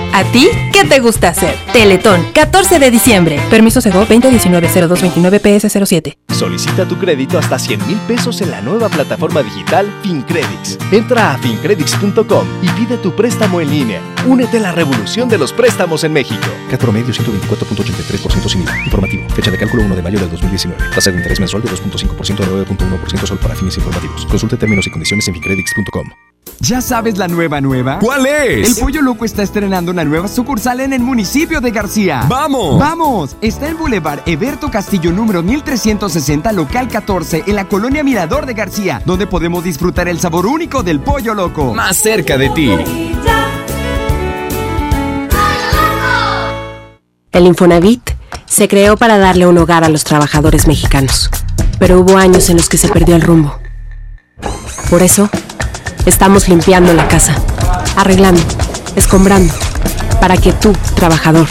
¿A ti qué te gusta hacer? Teletón, 14 de diciembre. Permiso Sego 2019-0229-PS07. Solicita tu crédito hasta 100 mil pesos en la nueva plataforma digital FinCredits. Entra a fincredits.com y pide tu préstamo en línea. Únete a la revolución de los préstamos en México. CAT promedio 124.83% sin IVA. Informativo. Fecha de cálculo 1 de mayo del 2019. Tasa de interés mensual de 2.5% a 9.1% solo para fines informativos. Consulte términos y condiciones en fincredits.com. ¿Ya sabes la nueva nueva? ¿Cuál es? El Pollo Loco está estrenando una nueva sucursal en el municipio de García. ¡Vamos! ¡Vamos! Está en Boulevard Eberto Castillo número 1360, local 14, en la colonia Mirador de García, donde podemos disfrutar el sabor único del Pollo Loco. Más cerca de ti. El Infonavit se creó para darle un hogar a los trabajadores mexicanos, pero hubo años en los que se perdió el rumbo. Por eso, estamos limpiando la casa, arreglando, escombrando, para que tú, trabajador,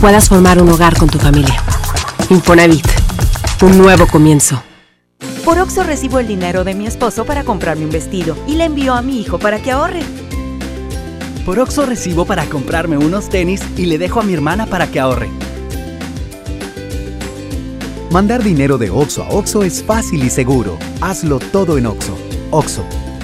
puedas formar un hogar con tu familia. Infonavit, un nuevo comienzo. Por Oxo recibo el dinero de mi esposo para comprarme un vestido y le envío a mi hijo para que ahorre. Por Oxo recibo para comprarme unos tenis y le dejo a mi hermana para que ahorre. Mandar dinero de Oxo a Oxo es fácil y seguro. Hazlo todo en Oxo. Oxo,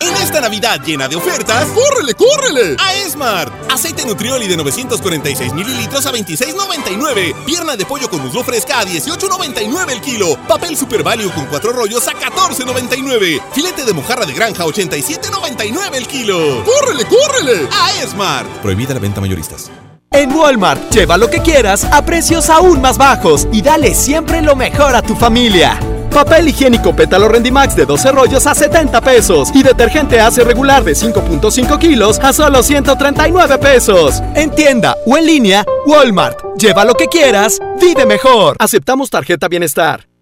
En esta Navidad llena de ofertas, ¡córrele, córrele! A Esmart. Aceite Nutrioli de 946 mililitros a 26.99. Pierna de pollo con muslo fresca a 18.99 el kilo. Papel Super Value con cuatro rollos a 14.99. Filete de mojarra de granja a 87.99 el kilo. ¡Córrele, córrele! A Esmart. Prohibida la venta mayoristas. En Walmart, lleva lo que quieras a precios aún más bajos y dale siempre lo mejor a tu familia. Papel higiénico pétalo Rendimax de 12 rollos a 70 pesos y detergente Ace regular de 5.5 kilos a solo 139 pesos. En tienda o en línea, Walmart. Lleva lo que quieras, vive mejor. Aceptamos tarjeta bienestar.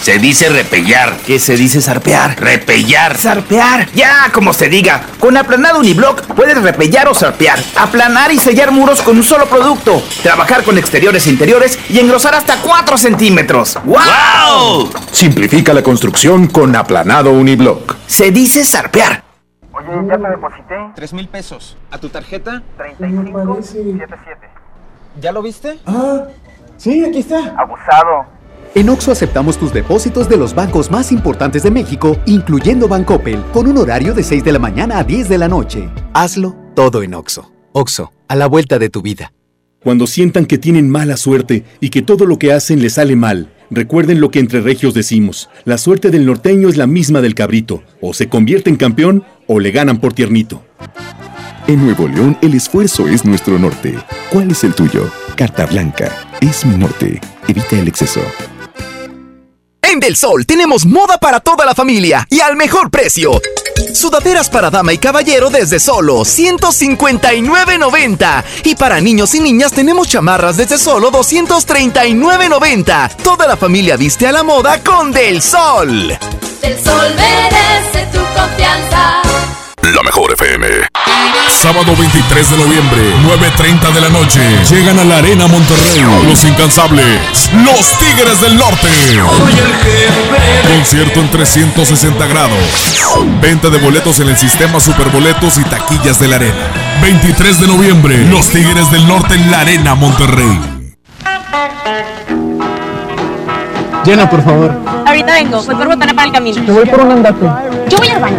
Se dice repellar. ¿Qué se dice zarpear? Repellar. Zarpear. Ya, como se diga. Con aplanado uniblock puedes repellar o zarpear. Aplanar y sellar muros con un solo producto. Trabajar con exteriores e interiores y engrosar hasta 4 centímetros. ¡Wow! Simplifica la construcción con aplanado uniblock. Se dice zarpear. Oye, ya te deposité. 3 mil pesos. ¿A tu tarjeta? 3577. ¿Ya lo viste? Ah, sí, aquí está. Abusado. En Oxo aceptamos tus depósitos de los bancos más importantes de México, incluyendo Bancoppel, con un horario de 6 de la mañana a 10 de la noche. Hazlo todo en Oxo. Oxo, a la vuelta de tu vida. Cuando sientan que tienen mala suerte y que todo lo que hacen les sale mal, recuerden lo que entre regios decimos. La suerte del norteño es la misma del cabrito. O se convierte en campeón o le ganan por tiernito. En Nuevo León el esfuerzo es nuestro norte. ¿Cuál es el tuyo? Carta Blanca. Es mi norte. Evita el exceso. En Del Sol tenemos moda para toda la familia y al mejor precio. Sudaderas para dama y caballero desde solo 159.90. Y para niños y niñas tenemos chamarras desde solo 239.90. Toda la familia viste a la moda con Del Sol. Del Sol merece tu confianza. La mejor FM. Sábado 23 de noviembre, 9.30 de la noche. Llegan a la Arena Monterrey. Los incansables. Los Tigres del Norte. Concierto en 360 grados. Venta de boletos en el sistema Superboletos y taquillas de la Arena. 23 de noviembre, Los Tigres del Norte en la Arena Monterrey. Llena, por favor. Ahorita vengo, voy por botana para el camino. Te voy por un andate. Yo voy al baño.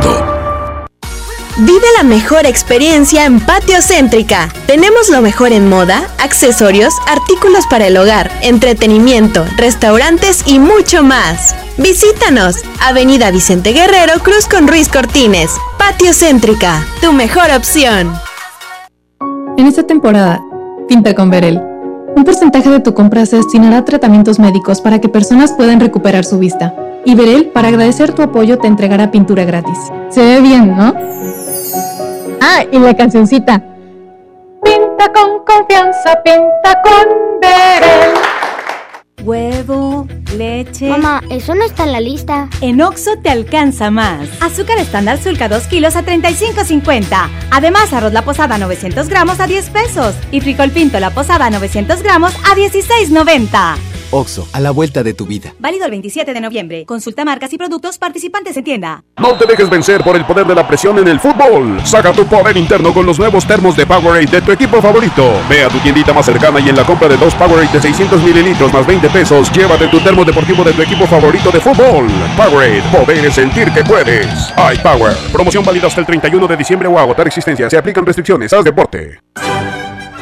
Vive la mejor experiencia en Patio Céntrica. Tenemos lo mejor en moda, accesorios, artículos para el hogar, entretenimiento, restaurantes y mucho más. Visítanos, Avenida Vicente Guerrero, Cruz con Ruiz Cortines. Patio Céntrica, tu mejor opción. En esta temporada, pinta con Verel. Un porcentaje de tu compra se destinará a tratamientos médicos para que personas puedan recuperar su vista. Y Verel, para agradecer tu apoyo, te entregará pintura gratis. Se ve bien, ¿no? Ah, y la cancioncita. Pinta con confianza, pinta con Verel. Huevo, leche. Mamá, eso no está en la lista. En Oxo te alcanza más. Azúcar estándar Sulca 2 kilos a 35.50. Además, arroz la posada 900 gramos a 10 pesos. Y frijol pinto la posada 900 gramos a 16.90. Oxo, a la vuelta de tu vida. Válido el 27 de noviembre. Consulta marcas y productos participantes en tienda. No te dejes vencer por el poder de la presión en el fútbol. Saca tu poder interno con los nuevos termos de Powerade de tu equipo favorito. Ve a tu tiendita más cercana y en la compra de dos Powerade de 600 mililitros más 20 pesos, llévate tu termo deportivo de tu equipo favorito de fútbol. Powerade, poder es sentir que puedes. iPower. Promoción válida hasta el 31 de diciembre o agotar existencia. Se aplican restricciones. Haz deporte.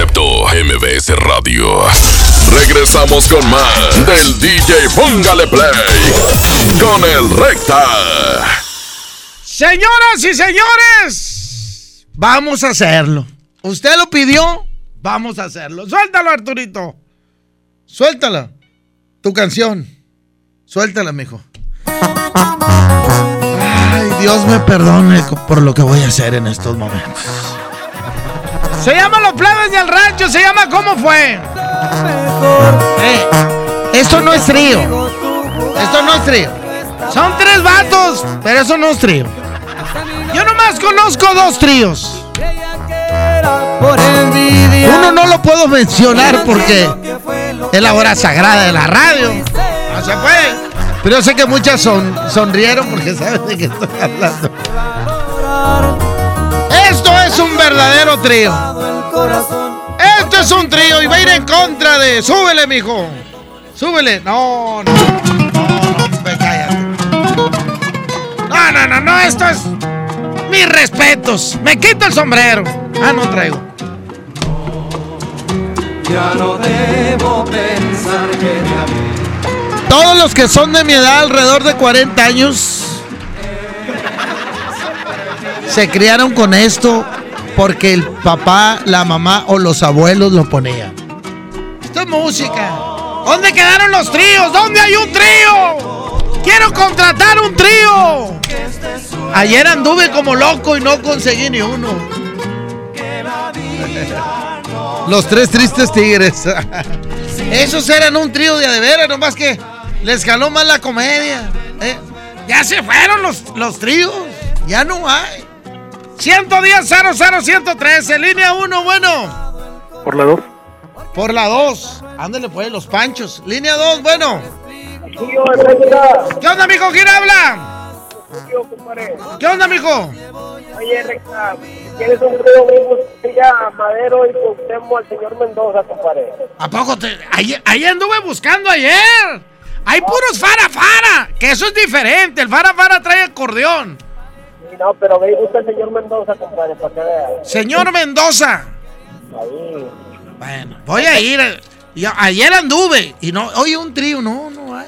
Concepto MBS Radio. Regresamos con más del DJ Póngale Play con el Recta. Señoras y señores, vamos a hacerlo. Usted lo pidió, vamos a hacerlo. Suéltalo, Arturito. Suéltala. Tu canción. Suéltala, mijo. Ay, Dios me perdone por lo que voy a hacer en estos momentos. Se llama Los Plebes del Rancho, se llama ¿Cómo fue? Eh, esto no es trío. Esto no es trío. Son tres vatos, pero eso no es trío. Yo nomás conozco dos tríos. Uno no lo puedo mencionar porque es la hora sagrada de la radio. No se puede. Pero yo sé que muchas son, sonrieron porque saben de qué estoy hablando. Verdadero trío. Esto es un trío y va a ir en contra de. Súbele, mijo. Súbele. No, no. No, no, cállate. No, no, no, no. Esto es. Mis respetos. Me quito el sombrero. Ah, no traigo. Ya no debo pensar que te amé. Todos los que son de mi edad, alrededor de 40 años, se criaron con esto porque el papá, la mamá o los abuelos lo ponían. Esto es música. ¿Dónde quedaron los tríos? ¿Dónde hay un trío? Quiero contratar un trío. Ayer anduve como loco y no conseguí ni uno. Los tres tristes tigres. Esos eran un trío de adevera, nomás que les jaló más la comedia. ¿eh? Ya se fueron los, los tríos. Ya no hay. 110 00113, línea 1, bueno. Por la 2. Por la 2. Ándale pues, los panchos. Línea 2, bueno. ¿Qué onda, mijo? ¿Quién habla? ¿Qué onda, mijo? Oye, Recta, ¿Quieres un trío bien ya Madero y Cuauhtémoc al señor Mendoza, compadre? ¿A poco te.? Ahí, ahí anduve buscando ayer. Hay puros fara fara, que eso es diferente. El fara fara trae acordeón. Sí, no, pero me gusta el señor Mendoza, compadre, para que vea. Señor Mendoza. Ahí. Bueno, voy a ir. Yo, ayer anduve y no. Oye, un trío, no, no hay.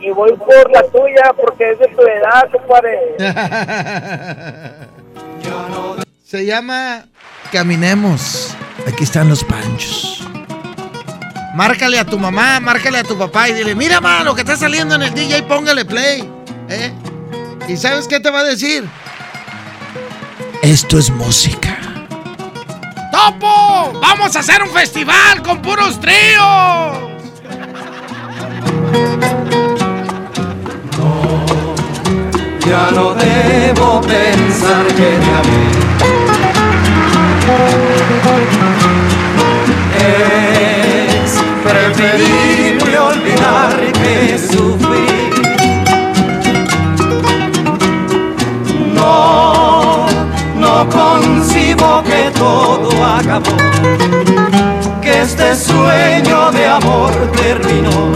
Y voy por la tuya porque es de tu edad, compadre. Se llama Caminemos. Aquí están los panchos. Márcale a tu mamá, márcale a tu papá y dile, mira, mano, que está saliendo en el DJ, póngale play. ¿eh? ¿Y sabes qué te va a decir? Esto es música. ¡Topo! ¡Vamos a hacer un festival con puros tríos! Ya no debo pensar que te amé. Es preferible olvidar que concibo que todo acabó, que este sueño de amor terminó,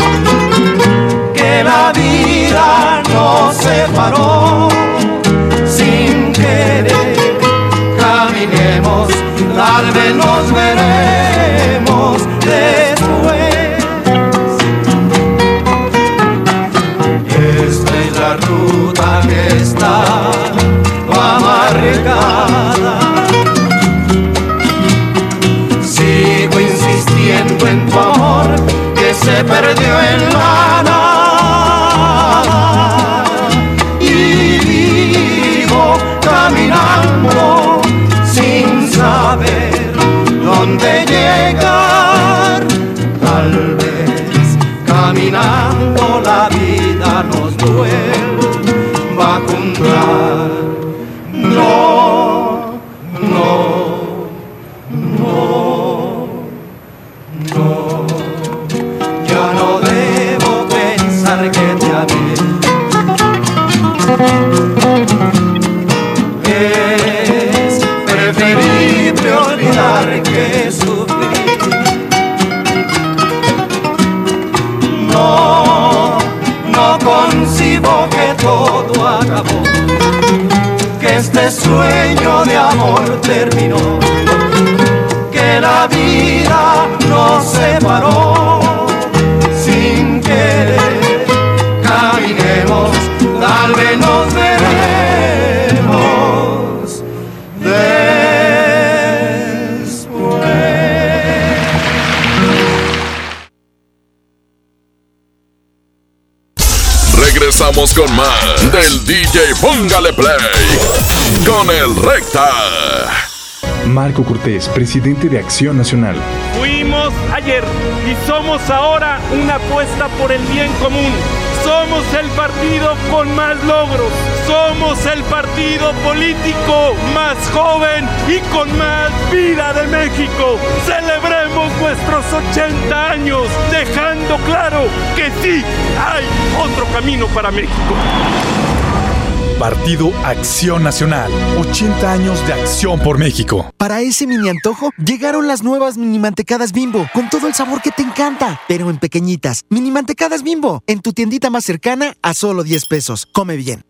con más del DJ Póngale Play con el Recta. Marco Cortés, presidente de Acción Nacional. Fuimos ayer y somos ahora una apuesta por el bien común. Somos el partido con más logros. Somos el partido político más joven y con más vida de México. Celebremos nuestros 80 años dejando claro que sí hay otro camino para México. Partido Acción Nacional. 80 años de acción por México. Para ese mini antojo, llegaron las nuevas mini mantecadas bimbo, con todo el sabor que te encanta, pero en pequeñitas. Mini mantecadas bimbo, en tu tiendita más cercana a solo 10 pesos. Come bien.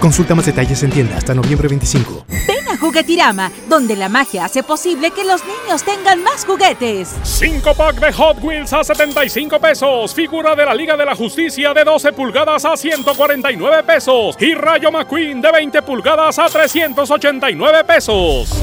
Consulta más detalles en tienda hasta noviembre 25. Ven a Juguetirama, donde la magia hace posible que los niños tengan más juguetes. 5 pack de Hot Wheels a 75 pesos. Figura de la Liga de la Justicia de 12 pulgadas a 149 pesos. Y Rayo McQueen de 20 pulgadas a 389 pesos.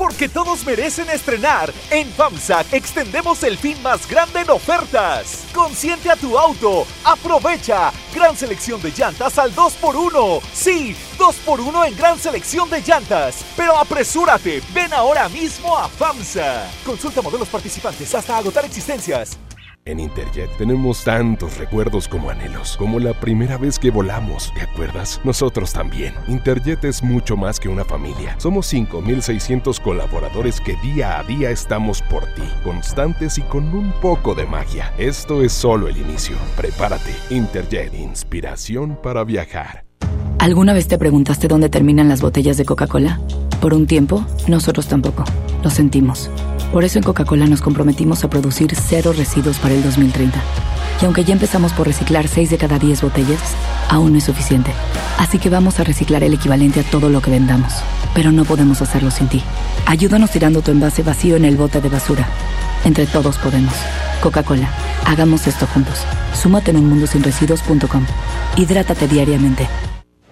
Porque todos merecen estrenar. En FAMSA extendemos el fin más grande en ofertas. Consiente a tu auto. Aprovecha. Gran selección de llantas al 2x1. Sí, 2x1 en gran selección de llantas. Pero apresúrate. Ven ahora mismo a FAMSA. Consulta modelos participantes hasta agotar existencias. En Interjet tenemos tantos recuerdos como anhelos, como la primera vez que volamos, ¿te acuerdas? Nosotros también. Interjet es mucho más que una familia. Somos 5.600 colaboradores que día a día estamos por ti, constantes y con un poco de magia. Esto es solo el inicio. Prepárate. Interjet, inspiración para viajar. ¿Alguna vez te preguntaste dónde terminan las botellas de Coca-Cola? Por un tiempo, nosotros tampoco. Lo sentimos. Por eso en Coca-Cola nos comprometimos a producir cero residuos para el 2030. Y aunque ya empezamos por reciclar 6 de cada 10 botellas, aún no es suficiente. Así que vamos a reciclar el equivalente a todo lo que vendamos. Pero no podemos hacerlo sin ti. Ayúdanos tirando tu envase vacío en el bote de basura. Entre todos podemos. Coca-Cola, hagamos esto juntos. Súmate en unmundosinresiduos.com. Hidrátate diariamente.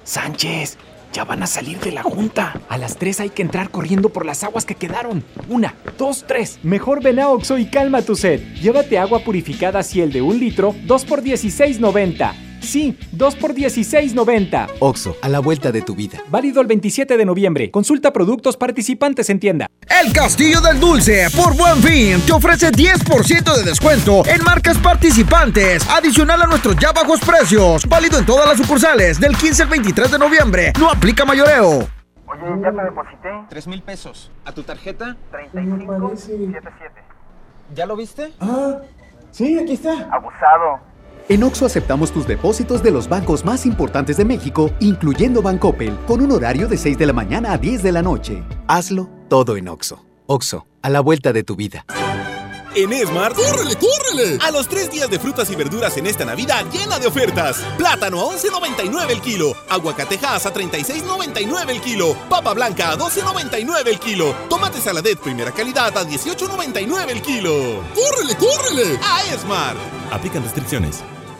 Sánchez, ya van a salir de la junta. A las 3 hay que entrar corriendo por las aguas que quedaron. Una, dos, tres. Mejor ven a Oxo y calma tu sed. Llévate agua purificada Ciel de un litro, 2 por 16.90. Sí, 2 por 16.90. Oxo, a la vuelta de tu vida. Válido el 27 de noviembre. Consulta productos participantes en tienda. El Castillo del Dulce, por Buen Fin, te ofrece 10% de descuento en marcas participantes, adicional a nuestros ya bajos precios. Válido en todas las sucursales del 15 al 23 de noviembre. No aplica mayoreo. Oye, ya te deposité. 3 mil pesos. ¿A tu tarjeta? 3577. ¿Ya lo viste? Ah, sí, aquí está. Abusado. En Oxo aceptamos tus depósitos de los bancos más importantes de México, incluyendo Bancoppel, con un horario de 6 de la mañana a 10 de la noche. Hazlo todo en Oxo. Oxo, a la vuelta de tu vida. En Esmar, ¡córrele, córrele! A los tres días de frutas y verduras en esta Navidad llena de ofertas. Plátano a 11.99 el kilo. Aguacatejas a 36.99 el kilo. Papa blanca a 12.99 el kilo. Tomate saladet primera calidad a 18.99 el kilo. ¡Córrele, córrele! A Esmar. Aplican restricciones.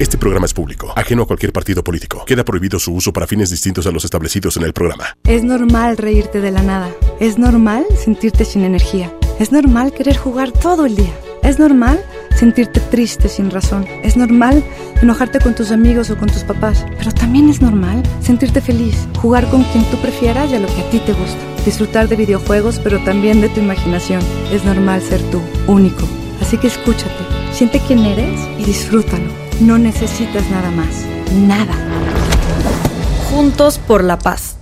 Este programa es público, ajeno a cualquier partido político. Queda prohibido su uso para fines distintos a los establecidos en el programa. Es normal reírte de la nada. Es normal sentirte sin energía. Es normal querer jugar todo el día. Es normal sentirte triste sin razón. Es normal enojarte con tus amigos o con tus papás. Pero también es normal sentirte feliz, jugar con quien tú prefieras y a lo que a ti te gusta. Disfrutar de videojuegos, pero también de tu imaginación. Es normal ser tú, único. Así que escúchate, siente quién eres y disfrútalo. No necesitas nada más. Nada. Juntos por la paz.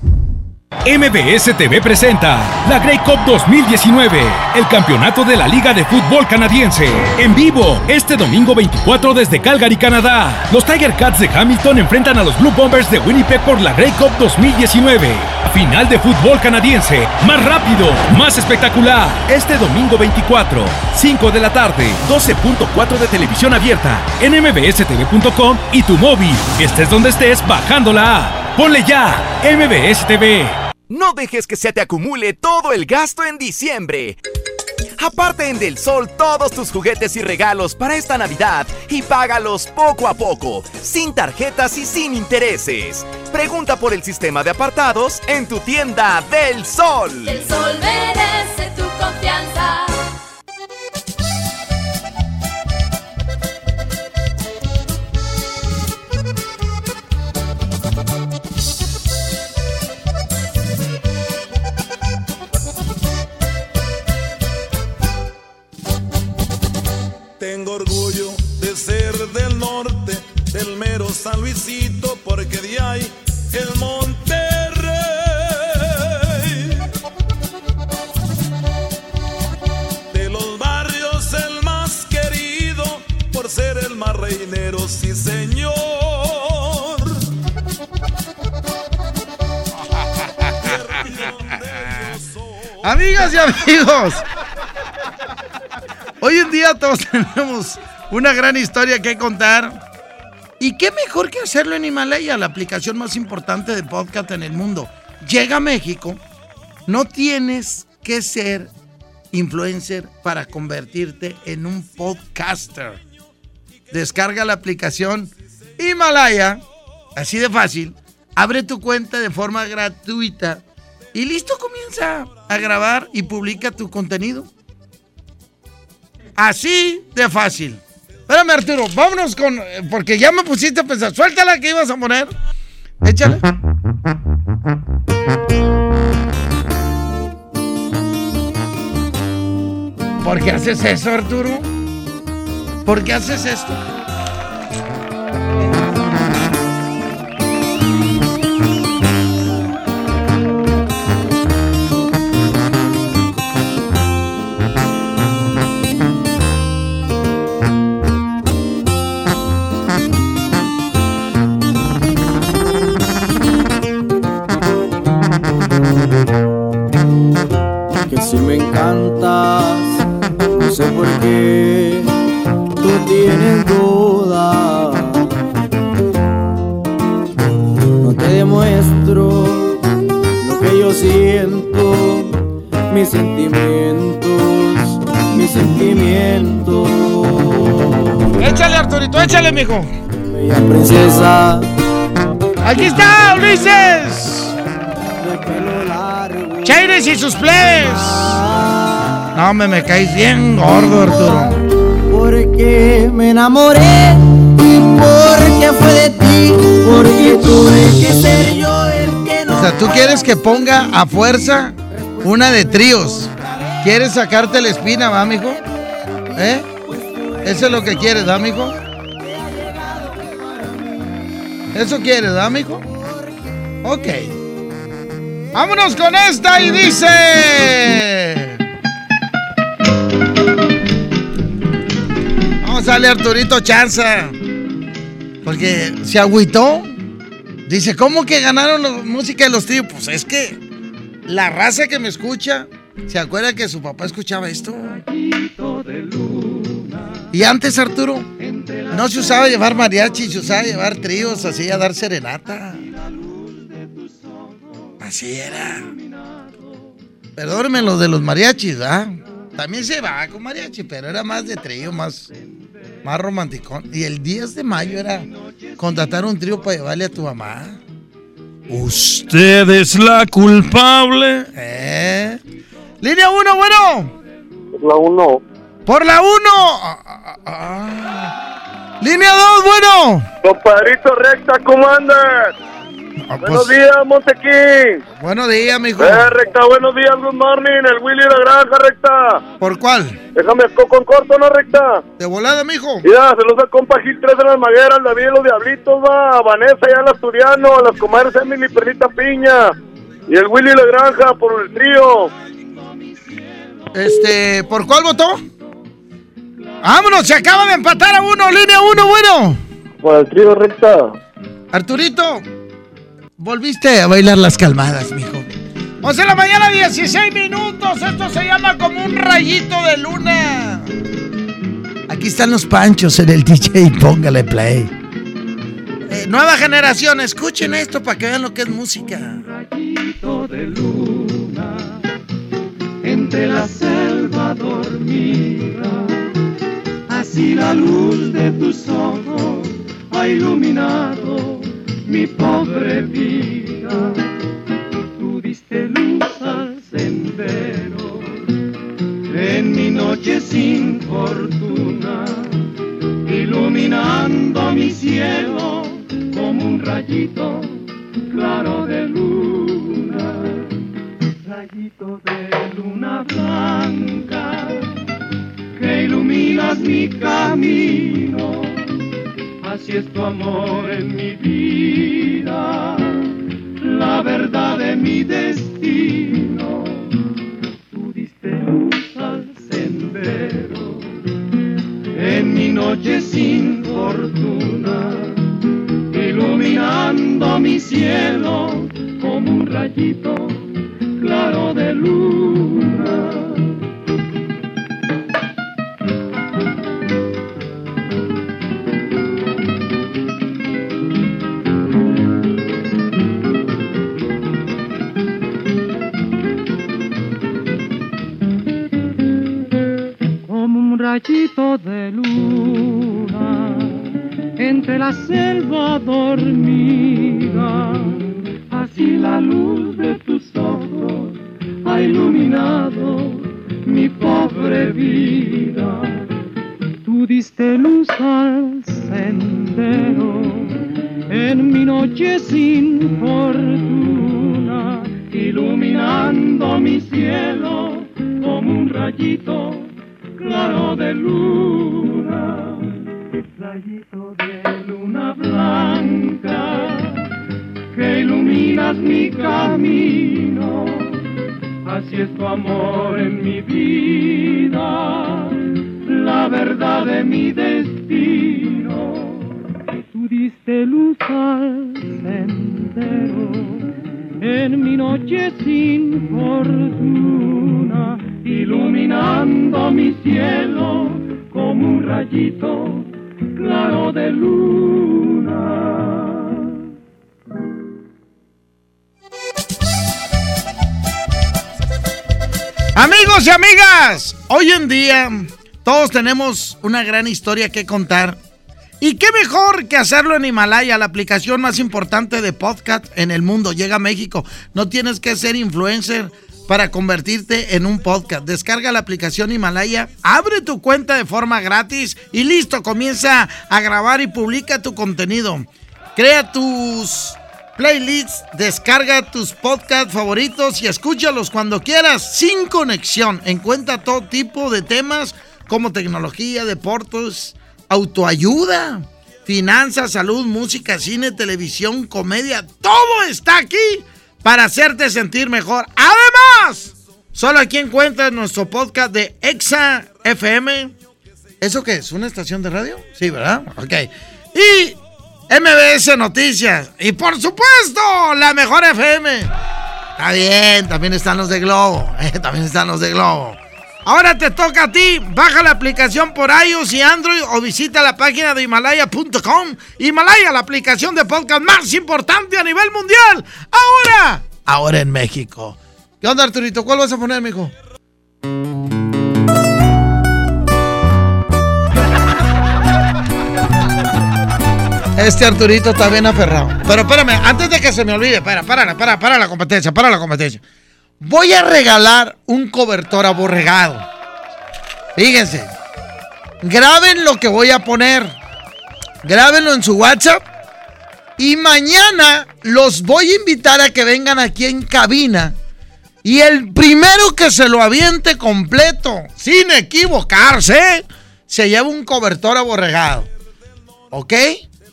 MBS TV presenta la Grey Cup 2019, el campeonato de la Liga de Fútbol Canadiense. En vivo, este domingo 24 desde Calgary, Canadá. Los Tiger Cats de Hamilton enfrentan a los Blue Bombers de Winnipeg por la Grey Cup 2019. Final de fútbol canadiense, más rápido, más espectacular. Este domingo 24, 5 de la tarde, 12.4 de televisión abierta, en mbstv.com y tu móvil. Estés donde estés, bajando la app. Ponle ya, MBS TV. No dejes que se te acumule todo el gasto en diciembre. Aparte en Del Sol todos tus juguetes y regalos para esta Navidad y págalos poco a poco, sin tarjetas y sin intereses. Pregunta por el sistema de apartados en tu tienda Del Sol. El Sol merece tu confianza. San Luisito porque de ahí el Monterrey. De los barrios el más querido por ser el más reinero, sí señor. Amigas y amigos, hoy en día todos tenemos una gran historia que contar. ¿Y qué mejor que hacerlo en Himalaya, la aplicación más importante de podcast en el mundo? Llega a México, no tienes que ser influencer para convertirte en un podcaster. Descarga la aplicación Himalaya, así de fácil, abre tu cuenta de forma gratuita y listo, comienza a grabar y publica tu contenido. Así de fácil. Espérame, Arturo, vámonos con. Porque ya me pusiste a pensar. Suéltala que ibas a poner. Échale. ¿Por qué haces eso, Arturo? ¿Por qué haces esto? Mis sentimientos, mis sentimientos. Échale, Arturito, échale, mijo. Bella princesa, Aquí está, Ulises. Chaires y sus plebes. No, me, me caes bien gordo, Arturo. porque me enamoré y porque fue de ti, porque tuve que ser yo el que no. O sea, tú quieres que ponga a fuerza una de tríos. ¿Quieres sacarte la espina, va, mijo? ¿Eh? Eso es lo que quieres, ¿va, mijo? ¿Eso quieres, ¿va, mijo? Ok. Vámonos con esta y dice. Vamos a darle a Arturito chanza. Porque se agüitó. Dice, ¿cómo que ganaron la música de los tríos? Pues es que la raza que me escucha se acuerda que su papá escuchaba esto. Y antes, Arturo, no se usaba llevar mariachi, se usaba llevar tríos así a dar serenata. Así era. Perdónenme lo de los mariachis, ¿ah? También se va con mariachi, pero era más de trío, más, más romántico. Y el 10 de mayo era contratar un trío para llevarle a tu mamá. Usted es la culpable. ¿Eh? Línea 1, bueno. La 1. Por la 1. Línea 2, bueno. Compadrito recta, ¿cómo andas? Buenos pues- días, Montequín. Buenos días, mijo. Eh, recta, buenos días, good morning. El Willy de la granja, recta. ¿Por cuál? Déjame coco en corto, ¿no, recta? De volada, mijo. Mira, se los da compa Gil 3 de las Magueras, David de los Diablitos, va. A Vanessa y al Asturiano, a las comadres Emily y Perlita Piña. Y el Willy de la granja por el trío. Este, ¿por cuál votó? Vámonos, se acaba de empatar a uno, línea 1, bueno. Por el trío, recta. Arturito, volviste a bailar las calmadas, mijo. 11 de la mañana, 16 minutos. Esto se llama como un rayito de luna. Aquí están los panchos en el DJ, póngale play. Eh, nueva generación, escuchen esto para que vean lo que es música. de luna entre la selva dormida. Así la luz de tus ojos ha iluminado mi pobre vida. Tú diste luz al sendero en mi noche sin fortuna, iluminando mi cielo como un rayito claro de luna, rayito de luna blanca que iluminas mi camino. Así es tu amor en mi vida, la verdad de mi destino. Tú diste luz al sendero en mi noche sin fortuna, iluminando mi cielo como un rayito claro de luna. Rayito de luna entre la selva dormida, así la luz de tus ojos ha iluminado mi pobre vida. Tú diste luz al sendero en mi noche sin fortuna, iluminando mi cielo como un rayito claro de luna, rayito de luna blanca que iluminas mi camino. Así es tu amor en mi vida, la verdad de mi destino. Tú diste luz al sendero en mi noche sin fortuna, iluminando mi cielo como un rayito claro de luna. Amigos y amigas, hoy en día todos tenemos una gran historia que contar. Y qué mejor que hacerlo en Himalaya, la aplicación más importante de podcast en el mundo. Llega a México. No tienes que ser influencer para convertirte en un podcast. Descarga la aplicación Himalaya, abre tu cuenta de forma gratis y listo, comienza a grabar y publica tu contenido. Crea tus playlists, descarga tus podcasts favoritos y escúchalos cuando quieras, sin conexión. Encuentra todo tipo de temas como tecnología, deportes, autoayuda, finanzas, salud, música, cine, televisión, comedia. Todo está aquí para hacerte sentir mejor. Además, solo aquí encuentras nuestro podcast de Exa FM. ¿Eso qué es? ¿Una estación de radio? Sí, ¿verdad? Ok. Y MBS Noticias. Y por supuesto, la mejor FM. Está bien, también están los de Globo. eh, también están los de Globo. Ahora te toca a ti. Baja la aplicación por iOS y Android o visita la página de Himalaya.com. Himalaya, la aplicación de podcast más importante a nivel mundial. Ahora. Ahora en México. ¿Qué onda, Arturito? ¿Cuál vas a poner, mijo? Este Arturito está bien aferrado. Pero espérame, antes de que se me olvide, espera, para, para, para la competencia, para la competencia. Voy a regalar un cobertor aborregado. Fíjense. Graben lo que voy a poner. Grábenlo en su WhatsApp. Y mañana los voy a invitar a que vengan aquí en cabina. Y el primero que se lo aviente completo, sin equivocarse, se lleva un cobertor aborregado. ¿Ok?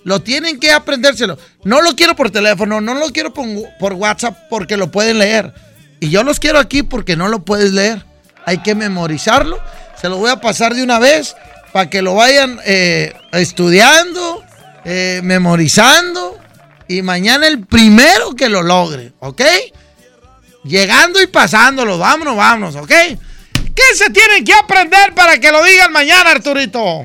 Lo tienen que aprendérselo. No lo quiero por teléfono, no lo quiero por, por WhatsApp porque lo pueden leer. Y yo los quiero aquí porque no lo puedes leer. Hay que memorizarlo. Se lo voy a pasar de una vez para que lo vayan eh, estudiando, eh, memorizando. Y mañana el primero que lo logre, ¿ok? Llegando y pasándolo. Vámonos, vámonos, ¿ok? ¿Qué se tienen que aprender para que lo digan mañana, Arturito?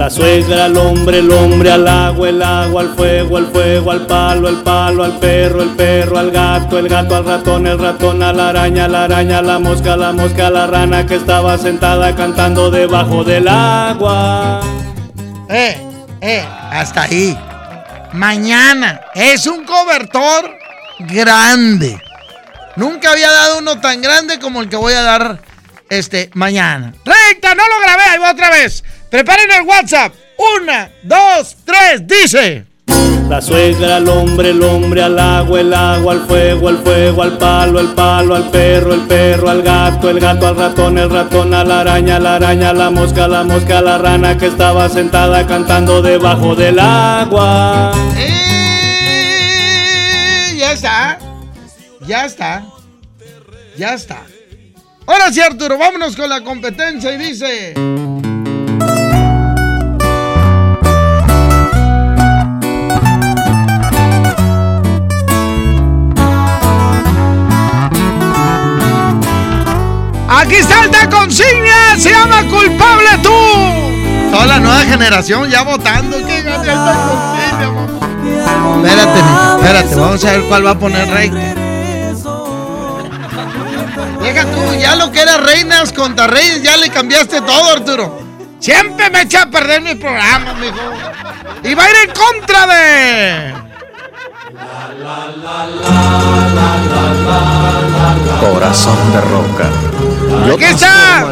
La suegra al hombre, el hombre al agua, el agua al fuego, el fuego al palo, el palo al perro, el perro al gato, el gato al ratón, el ratón a la araña, la araña a la mosca, la mosca a la rana que estaba sentada cantando debajo del agua. Eh, eh, hasta ahí. Mañana es un cobertor grande. Nunca había dado uno tan grande como el que voy a dar este mañana. ¡Recta! ¡No lo grabé! Ahí va otra vez. Preparen el WhatsApp. Una, dos, tres, dice. La suegra al hombre, el hombre al agua, el agua al fuego, el fuego al palo, el palo al perro, el perro al gato, el gato al ratón, el ratón a la araña, la araña a la mosca, la mosca a la rana que estaba sentada cantando debajo del agua. Eh, ya está. Ya está. Ya está. Ahora sí, Arturo, vámonos con la competencia y dice. Insignia se llama Culpable tú. Toda la nueva generación ya votando. ¿Qué gana esta Espérate, espérate, vamos a ver cuál va a poner rey. Deja tú, ya lo que era reinas contra reyes, ya le cambiaste todo, Arturo. Siempre me echa a perder mi programa, mijo. Y va a ir en contra de. Corazón de roca. Yo ¿Qué está?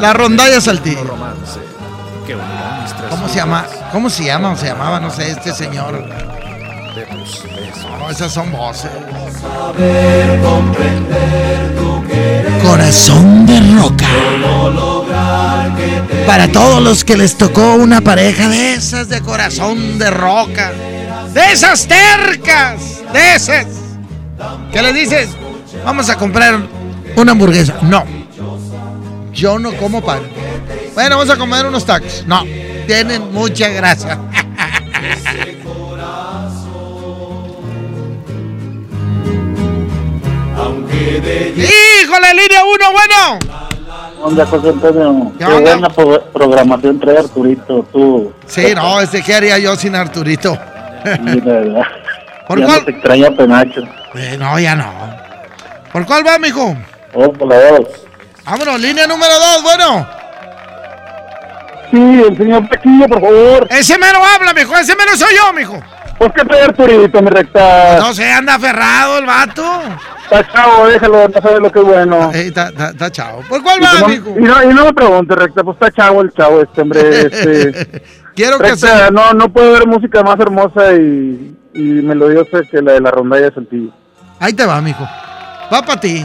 La rondalla saltillo. ¿Cómo se llama? ¿Cómo se llama o se llamaba? No sé, este señor. No, esas son voces. Corazón de roca. Para todos los que les tocó una pareja de esas de corazón de roca. De esas tercas. De esas. ¿Qué le dices? Vamos a comprar una hamburguesa. No. Yo no como pan. Bueno, vamos a comer unos tacos. No. Tienen mucha grasa. ¡Híjole, línea 1, bueno! Onda, José Antonio. Qué, buena programación trae Arturito, tú. Sí, no, este, ¿qué haría yo sin Arturito? Sí, verdad. ¿Por ya cuál? No te extraña Penacho. Eh, no, ya no. ¿Por cuál va, mijo? Oh, por la dos. Vámonos, línea número dos, bueno. Sí, el señor Pequillo, por favor. Ese mero habla, mijo, ese mero soy yo, mijo. ¿Por qué trae Arturito, mi recta? No sé, anda aferrado el vato. Está chavo, déjalo, no sabe lo que es bueno. Está, está, chavo. ¿Por cuál va, amigo? Y no, y no me pregunte, recta, pues está chavo el chavo este, hombre. Este, Quiero que sea. No, no puede haber música más hermosa y, y melodiosa que la de la rondalla de Saltillo. Ahí te va, amigo. Va para ti.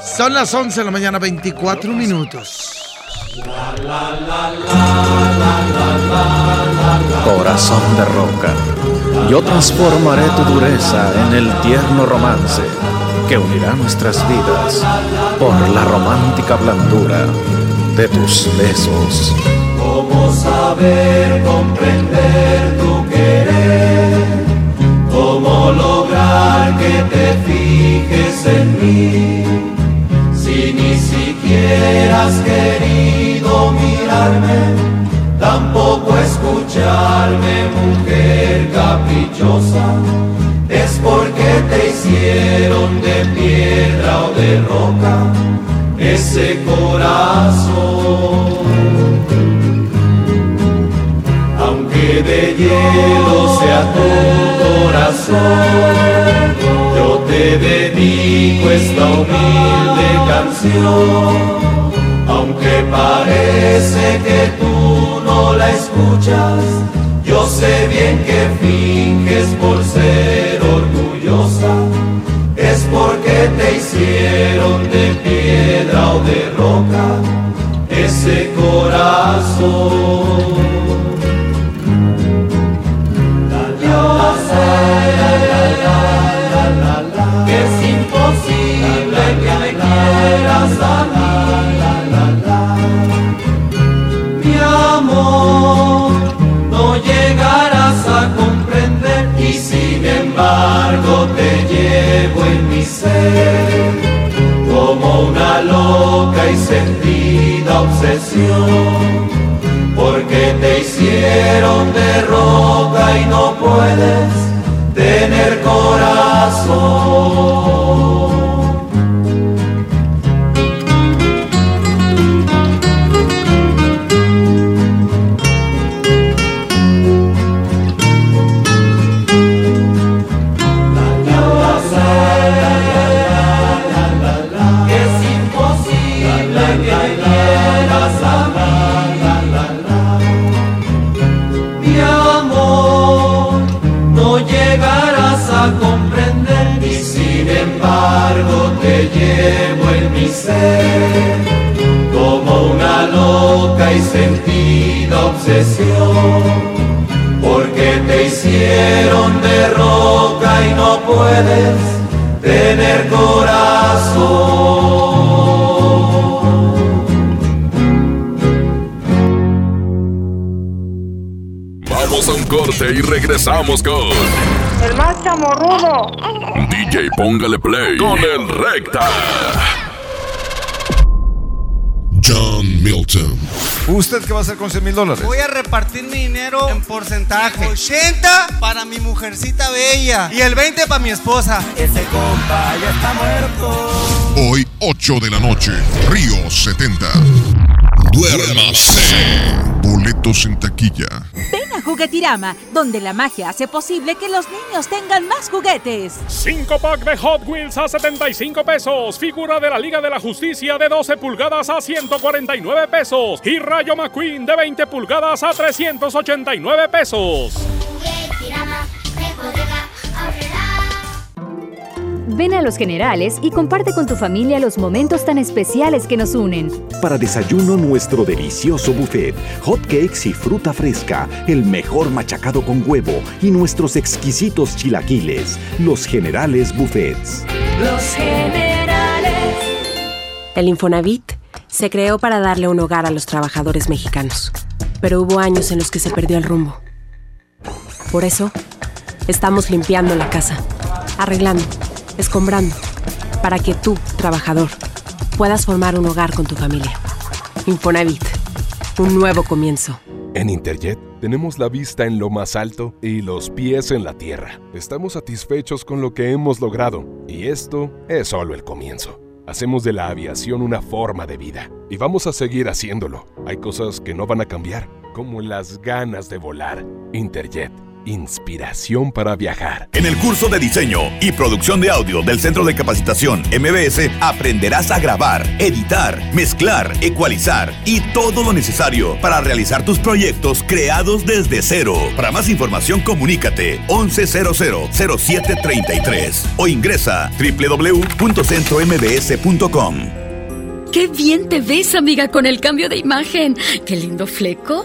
Son las 11 de la mañana, 24 minutos. Corazón de roca, yo transformaré tu dureza en el tierno romance que unirá nuestras vidas por la romántica blandura de tus besos. ¿Cómo saber comprender tu querer? ¿Cómo lograr que te fijes en mí? Si ni siquiera has querido mirarme, tampoco escucharme, mujer caprichosa es porque te hicieron de piedra o de roca ese corazón. De hielo sea tu corazón, yo te dedico esta humilde canción. Aunque parece que tú no la escuchas, yo sé bien que finges por ser orgullosa, es porque te hicieron de piedra o de roca ese corazón. Corazón. Con El más chamorrudo. DJ Póngale Play con el Recta. John Milton. ¿Usted qué va a hacer con 100 mil dólares? Voy a repartir mi dinero en porcentaje. 80 para mi mujercita bella y el 20 para mi esposa. Ese compa ya está muerto. Hoy, 8 de la noche, Río 70. Duérmase. Boletos en taquilla. Juguetirama, donde la magia hace posible que los niños tengan más juguetes. 5 pack de Hot Wheels a 75 pesos. Figura de la Liga de la Justicia de 12 pulgadas a 149 pesos. Y Rayo McQueen de 20 pulgadas a 389 pesos. Ven a Los Generales y comparte con tu familia los momentos tan especiales que nos unen. Para desayuno, nuestro delicioso buffet, hot cakes y fruta fresca, el mejor machacado con huevo y nuestros exquisitos chilaquiles. Los Generales Buffets. Los Generales. El Infonavit se creó para darle un hogar a los trabajadores mexicanos, pero hubo años en los que se perdió el rumbo. Por eso, estamos limpiando la casa, arreglando escombrando, para que tú, trabajador, puedas formar un hogar con tu familia. Infonavit, un nuevo comienzo. En Interjet tenemos la vista en lo más alto y los pies en la tierra. Estamos satisfechos con lo que hemos logrado y esto es solo el comienzo. Hacemos de la aviación una forma de vida y vamos a seguir haciéndolo. Hay cosas que no van a cambiar, como las ganas de volar. Interjet inspiración para viajar. En el curso de diseño y producción de audio del Centro de Capacitación MBS aprenderás a grabar, editar, mezclar, ecualizar y todo lo necesario para realizar tus proyectos creados desde cero. Para más información comunícate 11000733 o ingresa www.centrombs.com. ¡Qué bien te ves, amiga, con el cambio de imagen! ¡Qué lindo fleco!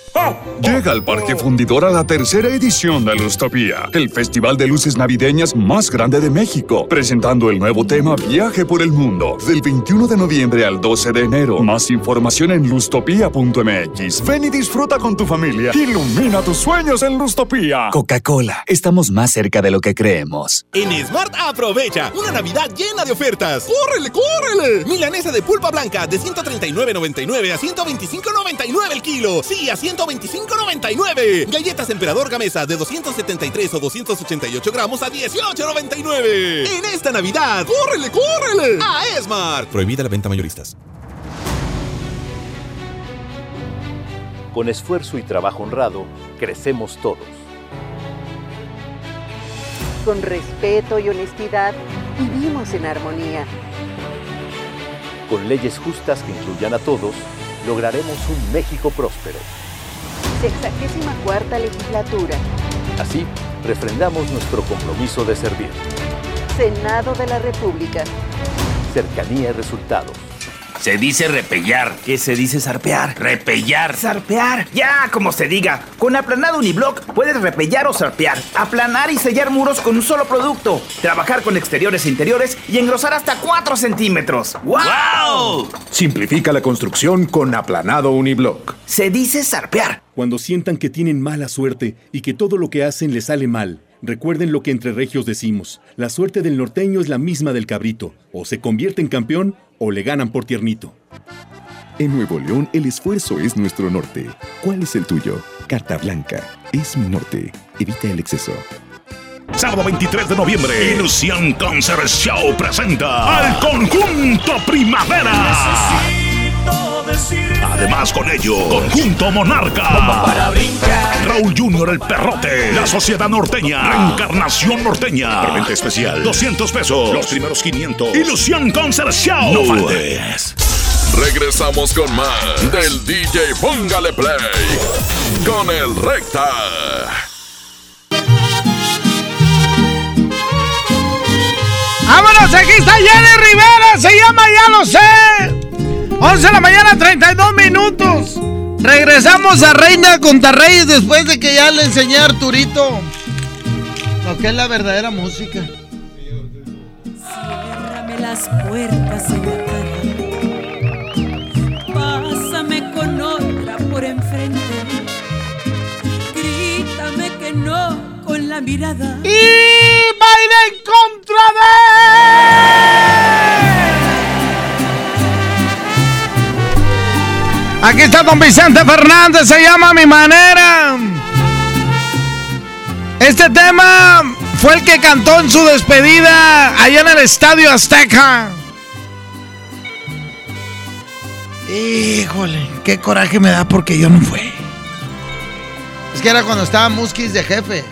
Llega al Parque Fundidora la tercera edición de Lustopía, el festival de luces navideñas más grande de México, presentando el nuevo tema Viaje por el Mundo, del 21 de noviembre al 12 de enero. Más información en lustopía.mx. Ven y disfruta con tu familia. Ilumina tus sueños en Lustopía. Coca-Cola, estamos más cerca de lo que creemos. En Smart aprovecha una Navidad llena de ofertas. ¡Córrele, córrele! Milanesa de pulpa blanca de 139.99 a 125.99 el kilo. Sí, a 100 125.99. Galletas Emperador Gamesa de 273 o 288 gramos a 18.99. En esta Navidad, ¡córrele, córrele! A Esmart. Prohibida la venta mayoristas. Con esfuerzo y trabajo honrado, crecemos todos. Con respeto y honestidad, vivimos en armonía. Con leyes justas que incluyan a todos, lograremos un México próspero. Sexagésima cuarta legislatura. Así, refrendamos nuestro compromiso de servir. Senado de la República. Cercanía y resultados. Se dice repellar. ¿Qué se dice zarpear? Repellar. Zarpear. Ya, como se diga. Con aplanado uniblock puedes repellar o zarpear. Aplanar y sellar muros con un solo producto. Trabajar con exteriores e interiores y engrosar hasta 4 centímetros. ¡Wow! Simplifica la construcción con aplanado uniblock. Se dice zarpear. Cuando sientan que tienen mala suerte y que todo lo que hacen les sale mal, recuerden lo que entre regios decimos. La suerte del norteño es la misma del cabrito. O se convierte en campeón o le ganan por tiernito. En Nuevo León el esfuerzo es nuestro norte. ¿Cuál es el tuyo? Carta Blanca. Es mi norte. Evita el exceso. Sábado 23 de noviembre, Ilusión Concert Show presenta al conjunto Primavera. Además con ello, Conjunto Monarca. Raúl Junior el Perrote. La Sociedad Norteña. Reencarnación Norteña. Preventa especial. 200 pesos. Los primeros 500. Ilusión Concert Show. No faltes. Regresamos con más del DJ Póngale Play con el Recta. ¡Vámonos! Aquí está Jenny Rivera, se llama Ya lo sé. 11 de la mañana, 32 minutos. Regresamos a Reina contra Reyes después de que ya le enseñé a Arturito lo que es la verdadera música. Ciérrame las puertas cara. Pásame con otra por enfrente. Grítame que no con la mirada. ¡Y baila en contra de! Aquí está don Vicente Fernández, se llama Mi Manera. Este tema fue el que cantó en su despedida allá en el Estadio Azteca. Híjole, qué coraje me da porque yo no fui. Es que era cuando estaba Muskis de jefe.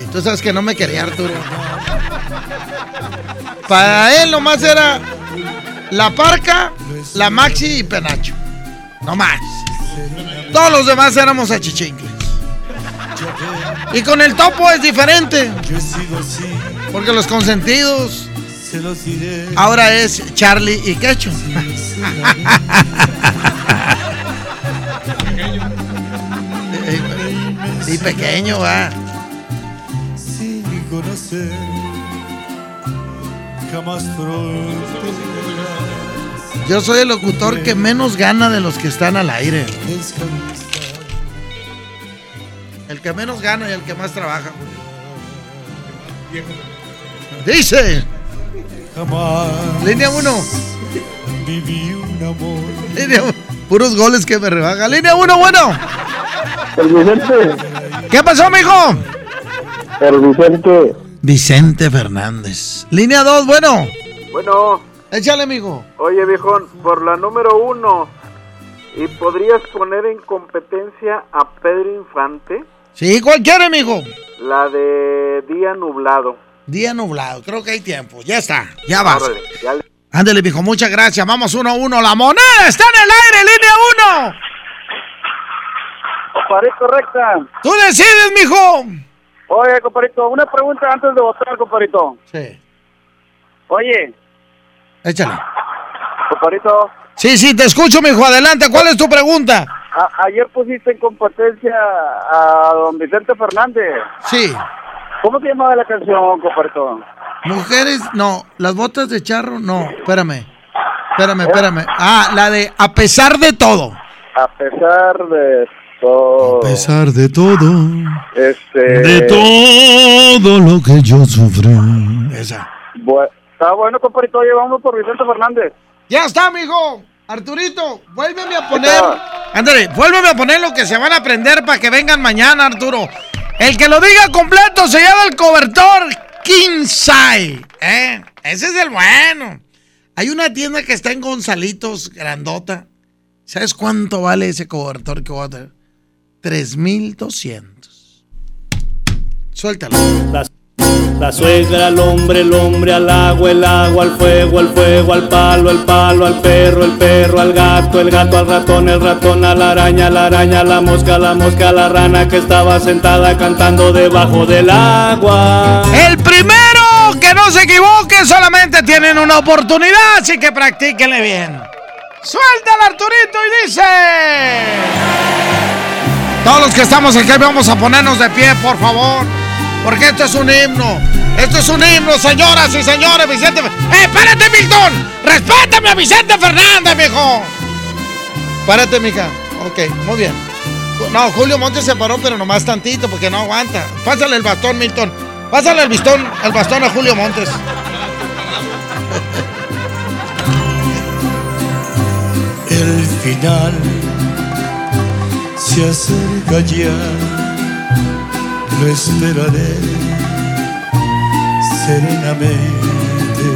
Y tú sabes que no me quería Arturo. Para él nomás era la parca, la maxi y penacho. No más. Todos los demás éramos achichincles. Y con el topo es diferente. Porque los consentidos ahora es Charlie y Quecho. Y pequeño, va. Sin conocer, jamás Yo soy el locutor que menos gana de los que están al aire. El que menos gana y el que más trabaja. Dice. Línea 1. Viví un amor. Línea Puros goles que me rebaja. Línea 1, bueno. El Vicente. ¿Qué pasó, mijo? El Vicente. Vicente Fernández. Línea 2, bueno. Bueno. Échale, mijo. Oye, viejón, por la número 1. ¿Y podrías poner en competencia a Pedro Infante? Sí, ¿cuál quiere, mijo? La de Día Nublado. Día Nublado, creo que hay tiempo. Ya está, ya vas. Ándale, mijo, muchas gracias. Vamos uno a uno. La moneda está en el aire, línea 1. Comparito recta. Tú decides, mijo. Oye, comparito, una pregunta antes de votar, comparito. Sí. Oye. Échale. Comparito. Sí, sí, te escucho, mijo. Adelante, ¿cuál es tu pregunta? ayer pusiste en competencia a don Vicente Fernández. Sí. ¿Cómo se llamaba la canción, comparito? Mujeres, no. Las botas de charro, no. Espérame. Espérame, espérame. Ah, la de A pesar de todo. A pesar de todo. A pesar de todo. Este. De todo lo que yo sufrí. Esa. Bueno, está bueno, compadrito. Oye, vamos por Vicente Fernández. Ya está, mijo. Arturito, vuélveme a poner. Ándale, vuélveme a poner lo que se van a aprender para que vengan mañana, Arturo. El que lo diga completo se llama el cobertor King ¿eh? Ese es el bueno. Hay una tienda que está en Gonzalitos, grandota. ¿Sabes cuánto vale ese cobertor que voy a tener? 3200. Suéltalo. La suegra al hombre, el hombre al agua, el agua al fuego, el fuego al palo, el palo al perro, el perro al gato, el gato al ratón, el ratón a la araña, la araña a la mosca, la mosca a la rana que estaba sentada cantando debajo del agua. El primero que no se equivoque solamente tienen una oportunidad, así que practíquenle bien. Suelta el Arturito y dice... Todos los que estamos aquí vamos a ponernos de pie, por favor. Porque esto es un himno. Esto es un himno, señoras y señores. Vicente. ¡Eh, párate, Milton! ¡Respétame a Vicente Fernández, mijo! Párate, mija. Ok, muy bien. No, Julio Montes se paró, pero nomás tantito porque no aguanta. Pásale el bastón, Milton. Pásale el bastón, el bastón a Julio Montes. El final se acerca ya lo esperaré serenamente.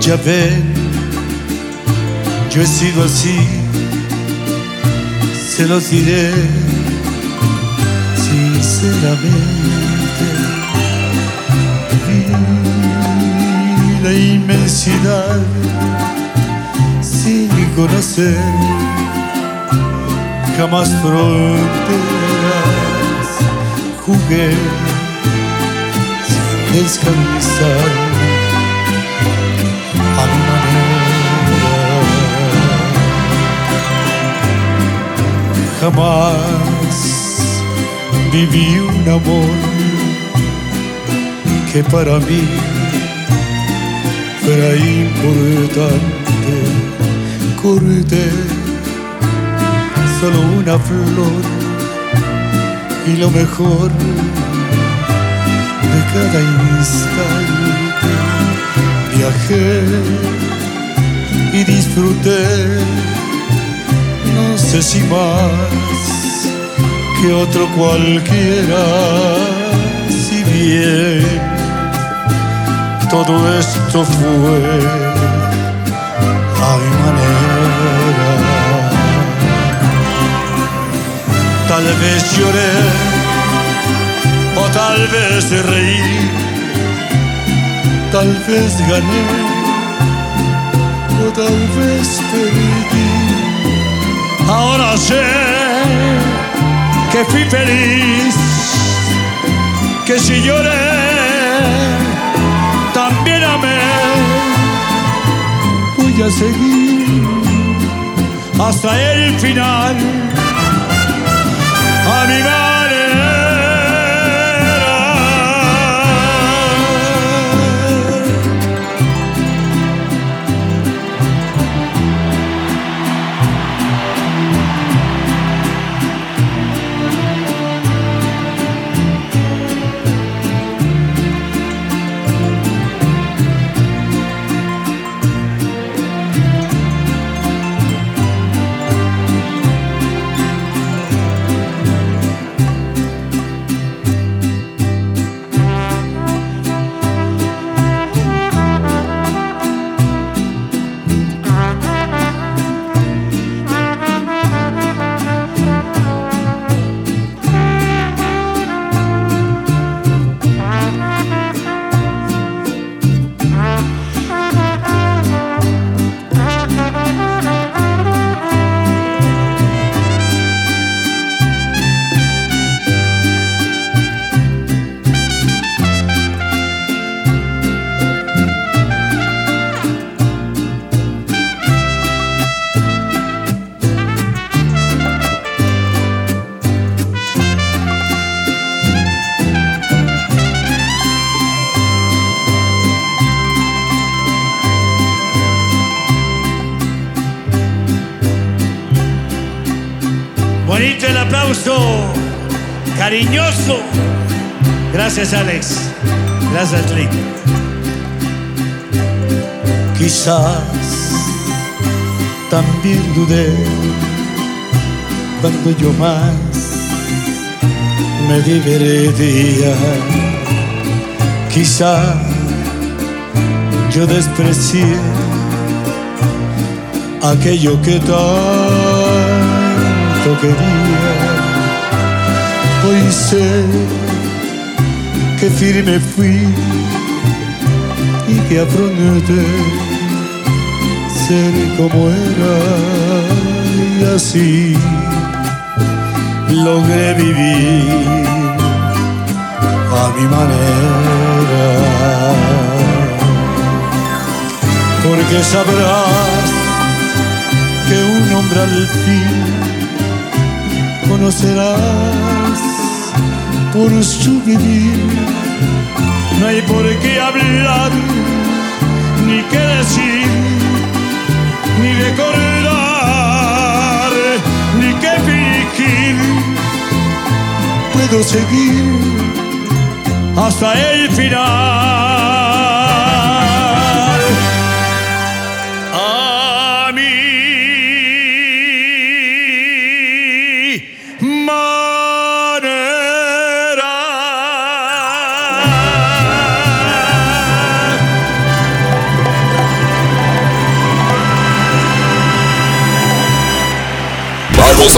Ya ven, yo he sido así, se los diré sinceramente. Vi la inmensidad conocer jamás fronteras. Jugué sin descansar a mi manera. Jamás viví un amor que para mí fuera importante. Corté solo una flor. Y lo mejor de cada instante. Viajé y disfruté, no sé si más que otro cualquiera, si bien todo esto fue a Tal vez lloré o tal vez reí, tal vez gané o tal vez perdí. Ahora sé que fui feliz, que si lloré también amé. Voy a seguir hasta el final. A mi Bonito el aplauso, cariñoso. Gracias Alex, gracias Lee. Quizás también dudé cuando yo más me divertía. Quizá yo desprecié aquello que tanto quería. Hoy sé que firme fui y que afronté ser como era y así logré vivir a mi manera. Porque sabrás que un hombre al fin conocerás por su vivir. No hay por qué hablar, ni qué decir, ni recordar, ni qué fingir. Puedo seguir hasta el final.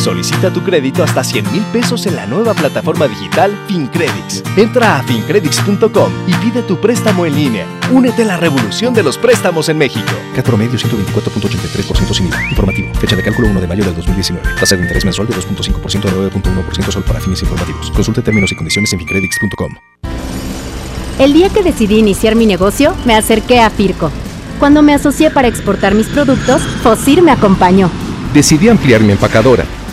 Solicita tu crédito hasta 100 mil pesos en la nueva plataforma digital FinCredits. Entra a fincredits.com y pide tu préstamo en línea. Únete a la revolución de los préstamos en México. CAT promedio 124.83% sin IVA. Informativo. Fecha de cálculo 1 de mayo del 2019. Tasa de interés mensual de 2.5% a 9.1% solo para fines informativos. Consulte términos y condiciones en fincredits.com. El día que decidí iniciar mi negocio, me acerqué a Firco. Cuando me asocié para exportar mis productos, Fosir me acompañó. Decidí ampliar mi empacadora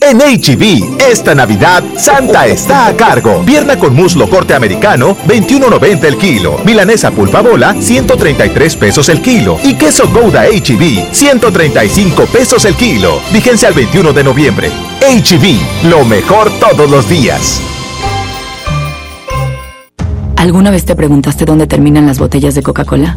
En HB, esta Navidad, Santa está a cargo. Pierna con muslo corte americano, 21.90 el kilo. Milanesa pulpa bola, 133 pesos el kilo. Y queso Gouda HB, 135 pesos el kilo. Vigencia al 21 de noviembre. HB, lo mejor todos los días. ¿Alguna vez te preguntaste dónde terminan las botellas de Coca-Cola?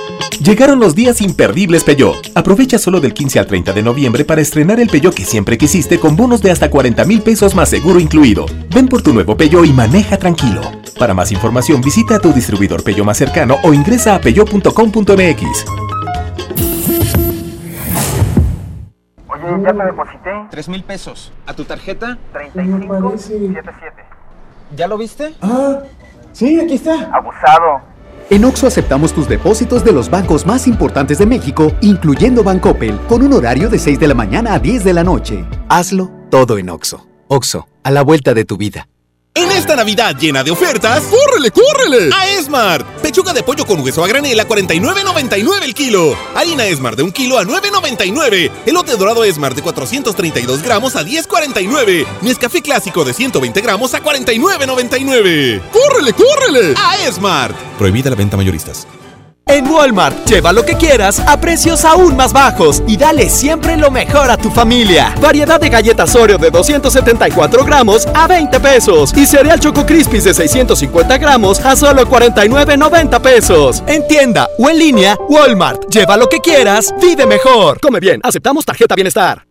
Llegaron los días imperdibles Peugeot. Aprovecha solo del 15 al 30 de noviembre para estrenar el Peugeot que siempre quisiste con bonos de hasta 40 mil pesos más seguro incluido. Ven por tu nuevo Peugeot y maneja tranquilo. Para más información visita a tu distribuidor Peugeot más cercano o ingresa a peugeot.com.mx. Oye, ya te deposité. 3 mil pesos. ¿A tu tarjeta? 3577. ¿Ya lo viste? Ah, sí, aquí está. Abusado. En Oxo aceptamos tus depósitos de los bancos más importantes de México, incluyendo Bancoppel, con un horario de 6 de la mañana a 10 de la noche. Hazlo todo en Oxo. Oxo, a la vuelta de tu vida. En esta Navidad llena de ofertas, ¡córrele, córrele! A Esmart. Pechuga de pollo con hueso a granel a 49.99 el kilo. Harina Esmart de un kilo a 9.99. Elote dorado Esmart de 432 gramos a 10.49. Nescafé clásico de 120 gramos a 49.99. ¡Córrele, córrele! A Esmart. Prohibida la venta mayoristas. En Walmart, lleva lo que quieras a precios aún más bajos y dale siempre lo mejor a tu familia. Variedad de galletas Oreo de 274 gramos a 20 pesos y cereal Choco Crispies de 650 gramos a solo 49.90 pesos. En tienda o en línea, Walmart, lleva lo que quieras, vive mejor. Come bien, aceptamos tarjeta bienestar.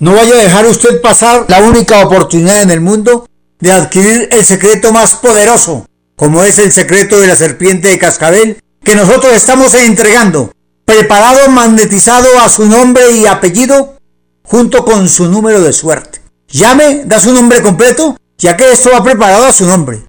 No vaya a dejar usted pasar la única oportunidad en el mundo de adquirir el secreto más poderoso, como es el secreto de la serpiente de cascabel que nosotros estamos entregando, preparado, magnetizado a su nombre y apellido junto con su número de suerte. Llame, da su nombre completo, ya que esto va preparado a su nombre.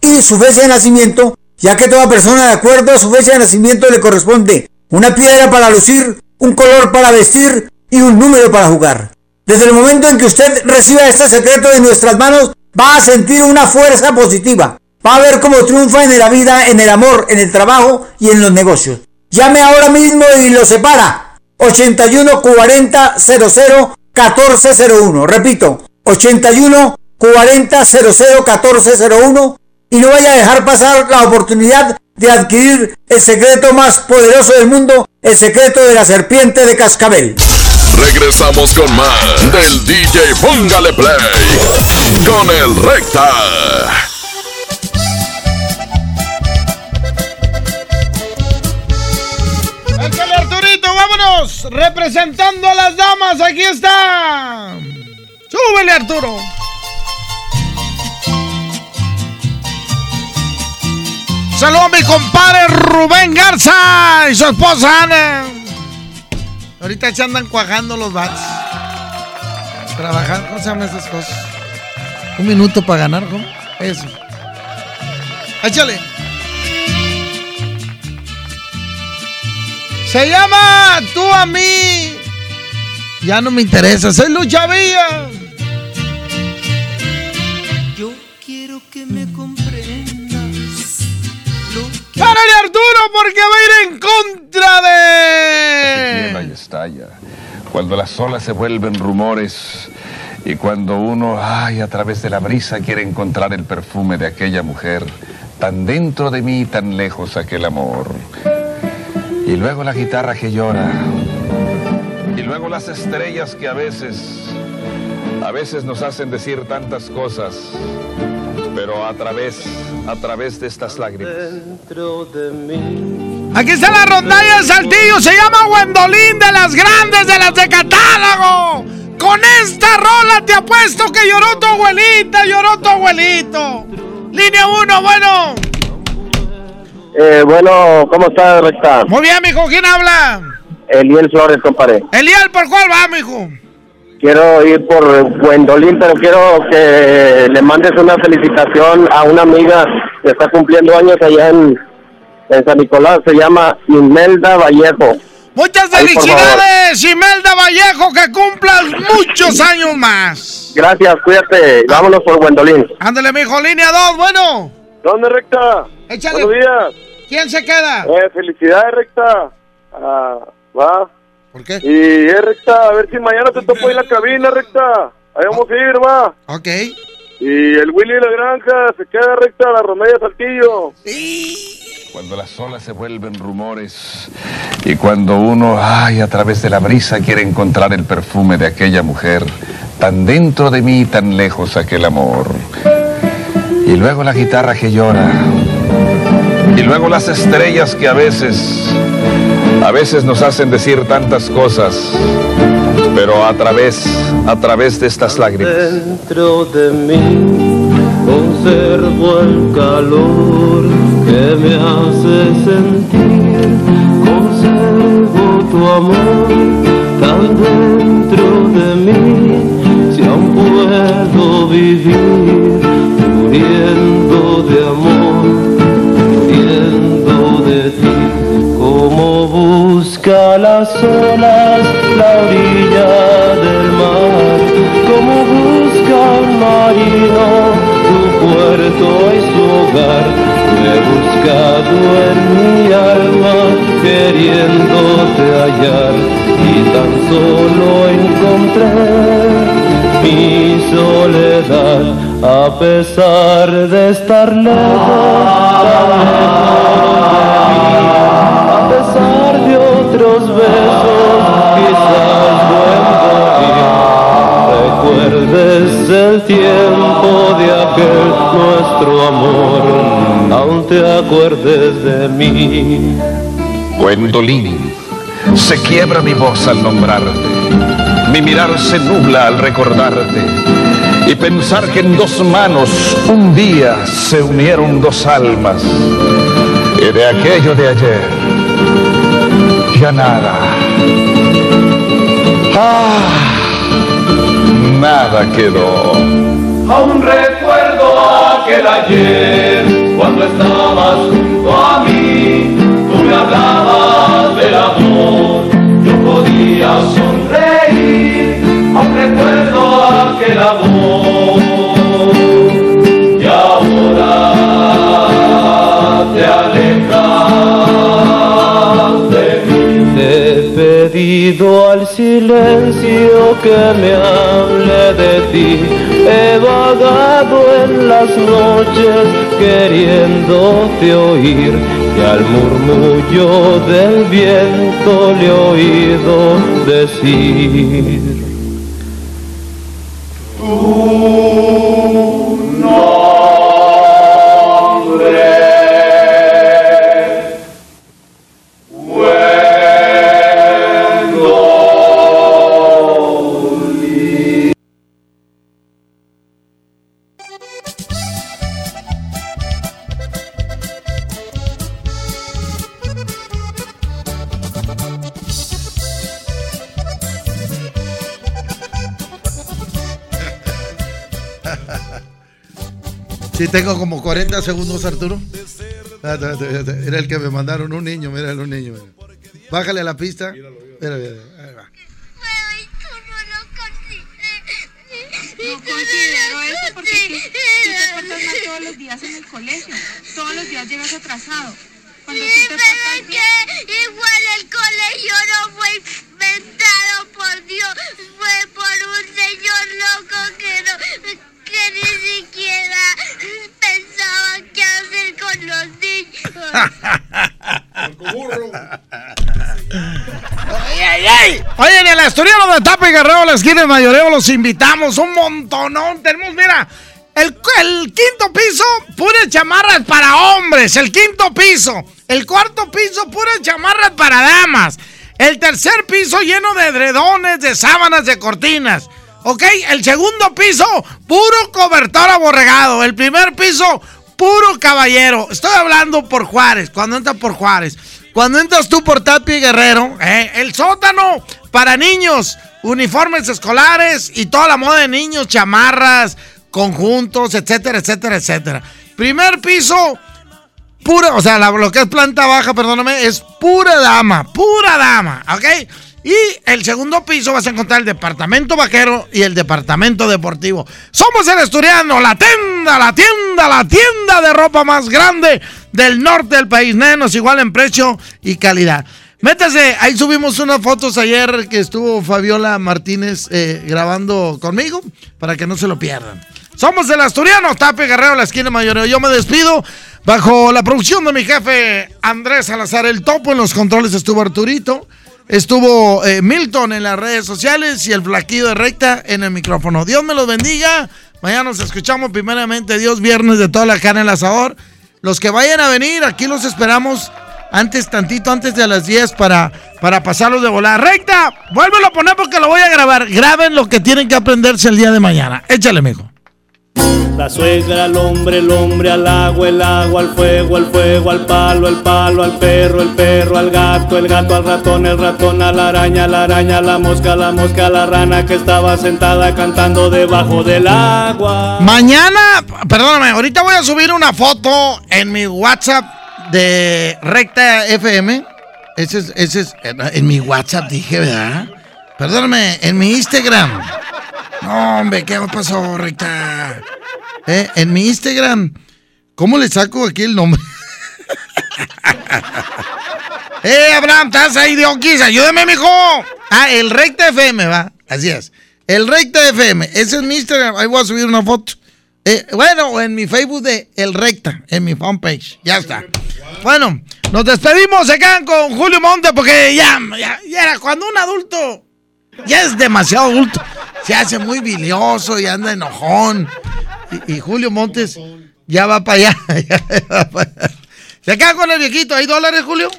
Y su fecha de nacimiento, ya que toda persona de acuerdo a su fecha de nacimiento le corresponde una piedra para lucir, un color para vestir y un número para jugar. Desde el momento en que usted reciba este secreto de nuestras manos, va a sentir una fuerza positiva. Va a ver cómo triunfa en la vida, en el amor, en el trabajo y en los negocios. Llame ahora mismo y lo separa. 81 40 00 1401. Repito, 81 40 00 1401. Y no vaya a dejar pasar la oportunidad de adquirir el secreto más poderoso del mundo, el secreto de la serpiente de cascabel. Regresamos con más del DJ Póngale Play con el Recta. ¡Échale Arturito, vámonos! Representando a las damas, aquí está. ¡Súbele Arturo! Saludos a mi compadre Rubén Garza y su esposa Ana. Ahorita se andan cuajando los bats. Trabajando, ¿cómo se llaman esas cosas? Un minuto para ganar, ¿cómo? Eso. Échale. Se llama Tú a mí. Ya no me interesa, soy Lucha Villa. Yo quiero que me. ¡Párale, Arturo! Porque va a ir en contra de. y estalla. Cuando las olas se vuelven rumores y cuando uno, ay, a través de la brisa quiere encontrar el perfume de aquella mujer, tan dentro de mí, tan lejos aquel amor. Y luego la guitarra que llora. Y luego las estrellas que a veces, a veces nos hacen decir tantas cosas, pero a través, a través de estas lágrimas. Aquí está la rondalla de Saltillo. Se llama Wendolín de las grandes, de las de catálogo. Con esta rola te apuesto que lloró tu abuelita, lloró tu abuelito. Línea 1, bueno. Eh, bueno, ¿cómo está, Recta? Muy bien, mijo. ¿Quién habla? Eliel Flores, compadre. Eliel, ¿por cuál va, mijo? Quiero ir por Gwendolyn, pero quiero que le mandes una felicitación a una amiga que está cumpliendo años allá en, en San Nicolás. Se llama Imelda Vallejo. Muchas felicidades, Imelda Vallejo, que cumplas muchos años más. Gracias, cuídate. Vámonos por Gwendolyn. Ándale, mijo, línea 2, bueno. ¿Dónde, Recta? Échale. Buenos días. ¿Quién se queda? Eh, felicidades, Recta. Ah, va. ¿Por qué? Y es Recta, a ver si mañana te topo ahí en la cabina, Recta. Ahí vamos a ir, va. Ok. Y el Willy de la Granja se queda Recta, la Rondalla Saltillo. Cuando las olas se vuelven rumores y cuando uno, ay, a través de la brisa quiere encontrar el perfume de aquella mujer, tan dentro de mí, tan lejos aquel amor. Y luego la guitarra que llora. Y luego las estrellas que a veces, a veces nos hacen decir tantas cosas, pero a través, a través de estas lágrimas. Dentro de mí conservo el calor que me hace sentir. Conservo tu amor tan dentro de mí. Si aún puedo vivir busca las olas la orilla del mar, como busca un marino su puerto y su hogar. He buscado en mi alma queriéndote hallar. Y tan solo encontré mi soledad a pesar de estar lejos, tan lejos pesar de otros besos, quizás buen morir. Recuerdes el tiempo de aquel nuestro amor, aún te acuerdes de mí. Gwendolyn, se quiebra mi voz al nombrarte, mi mirar se nubla al recordarte y pensar que en dos manos un día se unieron dos almas y de aquello de ayer nada. Ah, nada quedó. Aún recuerdo aquel ayer cuando estabas junto a mí, tú me hablabas del amor, yo podía sonreír, aún recuerdo aquel amor. Y ahora te alejas pedido al silencio que me hable de ti. He vagado en las noches queriéndote oír y al murmullo del viento le he oído decir. Tu tengo como 40 segundos, Arturo. Era el que me mandaron un niño, mira, un niño. mira. Bájale a la pista. Mira, mira, mira. Ahí va. No considero eso porque es que tú te portas mal todos los días en el colegio. Todos los días llegas atrasado. Cuando tú te portas bien... Igual el colegio no fue inventado por Dios, fue por un señor loco que no, que ni siquiera qué hacer con los niños. Oye, en el asturiano de Tapa y Guerrero, la esquina de Mayoreo, los invitamos un montonón. Tenemos, mira, el, el quinto piso, puras chamarras para hombres. El quinto piso. El cuarto piso, puras chamarras para damas. El tercer piso lleno de edredones, de sábanas, de cortinas. ¿Ok? El segundo piso, puro cobertor aborregado. El primer piso, puro caballero. Estoy hablando por Juárez, cuando entras por Juárez. Cuando entras tú por Tapia y Guerrero, eh, el sótano para niños, uniformes escolares y toda la moda de niños, chamarras, conjuntos, etcétera, etcétera, etcétera. Primer piso, pura, o sea, lo que es planta baja, perdóname, es pura dama, pura dama, ¿ok? Y el segundo piso vas a encontrar el departamento vaquero y el departamento deportivo. Somos el Asturiano, la tienda, la tienda, la tienda de ropa más grande del norte del país. Menos igual en precio y calidad. Métase, ahí subimos unas fotos ayer que estuvo Fabiola Martínez eh, grabando conmigo para que no se lo pierdan. Somos el Asturiano, Tape Guerrero, la esquina mayoreo. Yo me despido bajo la producción de mi jefe Andrés Salazar el Topo. En los controles estuvo Arturito. Estuvo eh, Milton en las redes sociales y el flaquillo de recta en el micrófono. Dios me los bendiga. Mañana nos escuchamos primeramente Dios viernes de toda la carne al asador. Los que vayan a venir, aquí los esperamos antes, tantito antes de las 10 para, para pasarlos de volar. Recta, vuélvelo a poner porque lo voy a grabar. Graben lo que tienen que aprenderse el día de mañana. Échale, mijo. La suegra al hombre, el hombre al agua, el agua al fuego, el fuego al palo, el palo al perro, el perro al gato, el gato al ratón, el ratón a la araña, la araña la mosca, la mosca a la rana que estaba sentada cantando debajo del agua. Mañana, perdóname, ahorita voy a subir una foto en mi WhatsApp de Recta FM. Ese es, ese es, en mi WhatsApp dije, ¿verdad? Perdóname, en mi Instagram. No, hombre, ¿qué pasó, Recta? Eh, en mi Instagram. ¿Cómo le saco aquí el nombre? ¡Eh, Abraham! ¿Estás ahí de Oquis? ¡Ayúdame, mijo! Ah, el Recta FM, va. Así es. El Recta FM. Ese es mi Instagram. Ahí voy a subir una foto. Eh, bueno, en mi Facebook de El Recta, en mi fanpage. Ya está. Bueno, nos despedimos. Se quedan con Julio Monte porque ya, ya, ya era cuando un adulto ya es demasiado adulto. Se hace muy bilioso y anda enojón. Y, y Julio Montes ya va para allá. Se quedan con el viejito. ¿Hay dólares, Julio?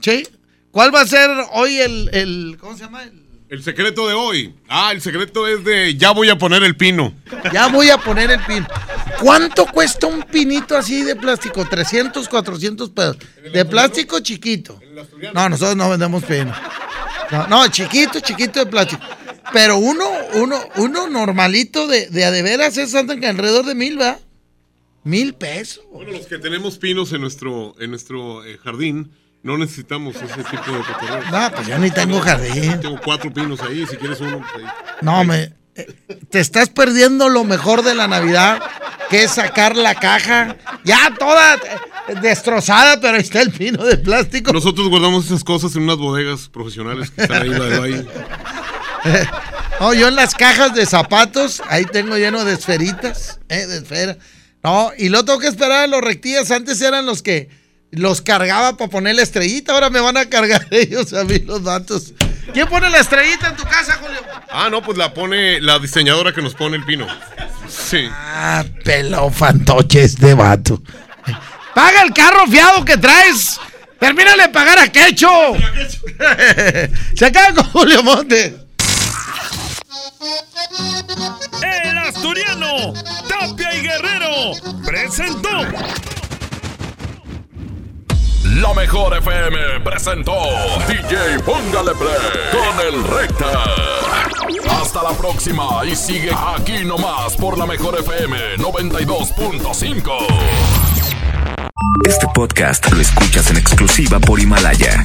Sí. ¿Cuál va a ser hoy el, el ¿cómo se llama? El- El secreto de hoy. Ah, el secreto es de ya voy a poner el pino. Ya voy a poner el pin. ¿Cuánto cuesta un pinito así de plástico? 300, 400 pesos. De plástico chiquito. No, nosotros no vendemos pino. No, no, chiquito, chiquito de plástico. Pero uno, uno, uno normalito de, de a de veras es andan que alrededor de mil, ¿va? Mil pesos. Bueno, los que tenemos pinos en nuestro, en nuestro eh, jardín, no necesitamos ese tipo de cotorreo. No, pues yo ni tengo jardín. Tengo cuatro pinos ahí, si quieres uno. pues, ahí. No, me. eh, Te estás perdiendo lo mejor de la Navidad, que es sacar la caja. Ya toda eh, destrozada, pero ahí está el pino de plástico. Nosotros guardamos esas cosas en unas bodegas profesionales que están ahí la de Valle. No, yo en las cajas de zapatos, ahí tengo lleno de esferitas, eh, de esfera. No, y lo tengo que esperar a los rectillas. Antes eran los que los cargaba para poner la estrellita, ahora me van a cargar ellos a mí los datos. ¿Quién pone la estrellita en tu casa, Julio? Ah, no, pues la pone la diseñadora que nos pone el pino. Sí. Ah, pelo fantoche este vato. Paga el carro fiado que traes. Termínale de pagar a Quecho. Se acaba con Julio Montes. El asturiano, Tapia y Guerrero, presentó. La mejor FM presentó DJ Póngale Play con el Recta. Hasta la próxima y sigue aquí nomás por la mejor FM 92.5. Este podcast lo escuchas en exclusiva por Himalaya.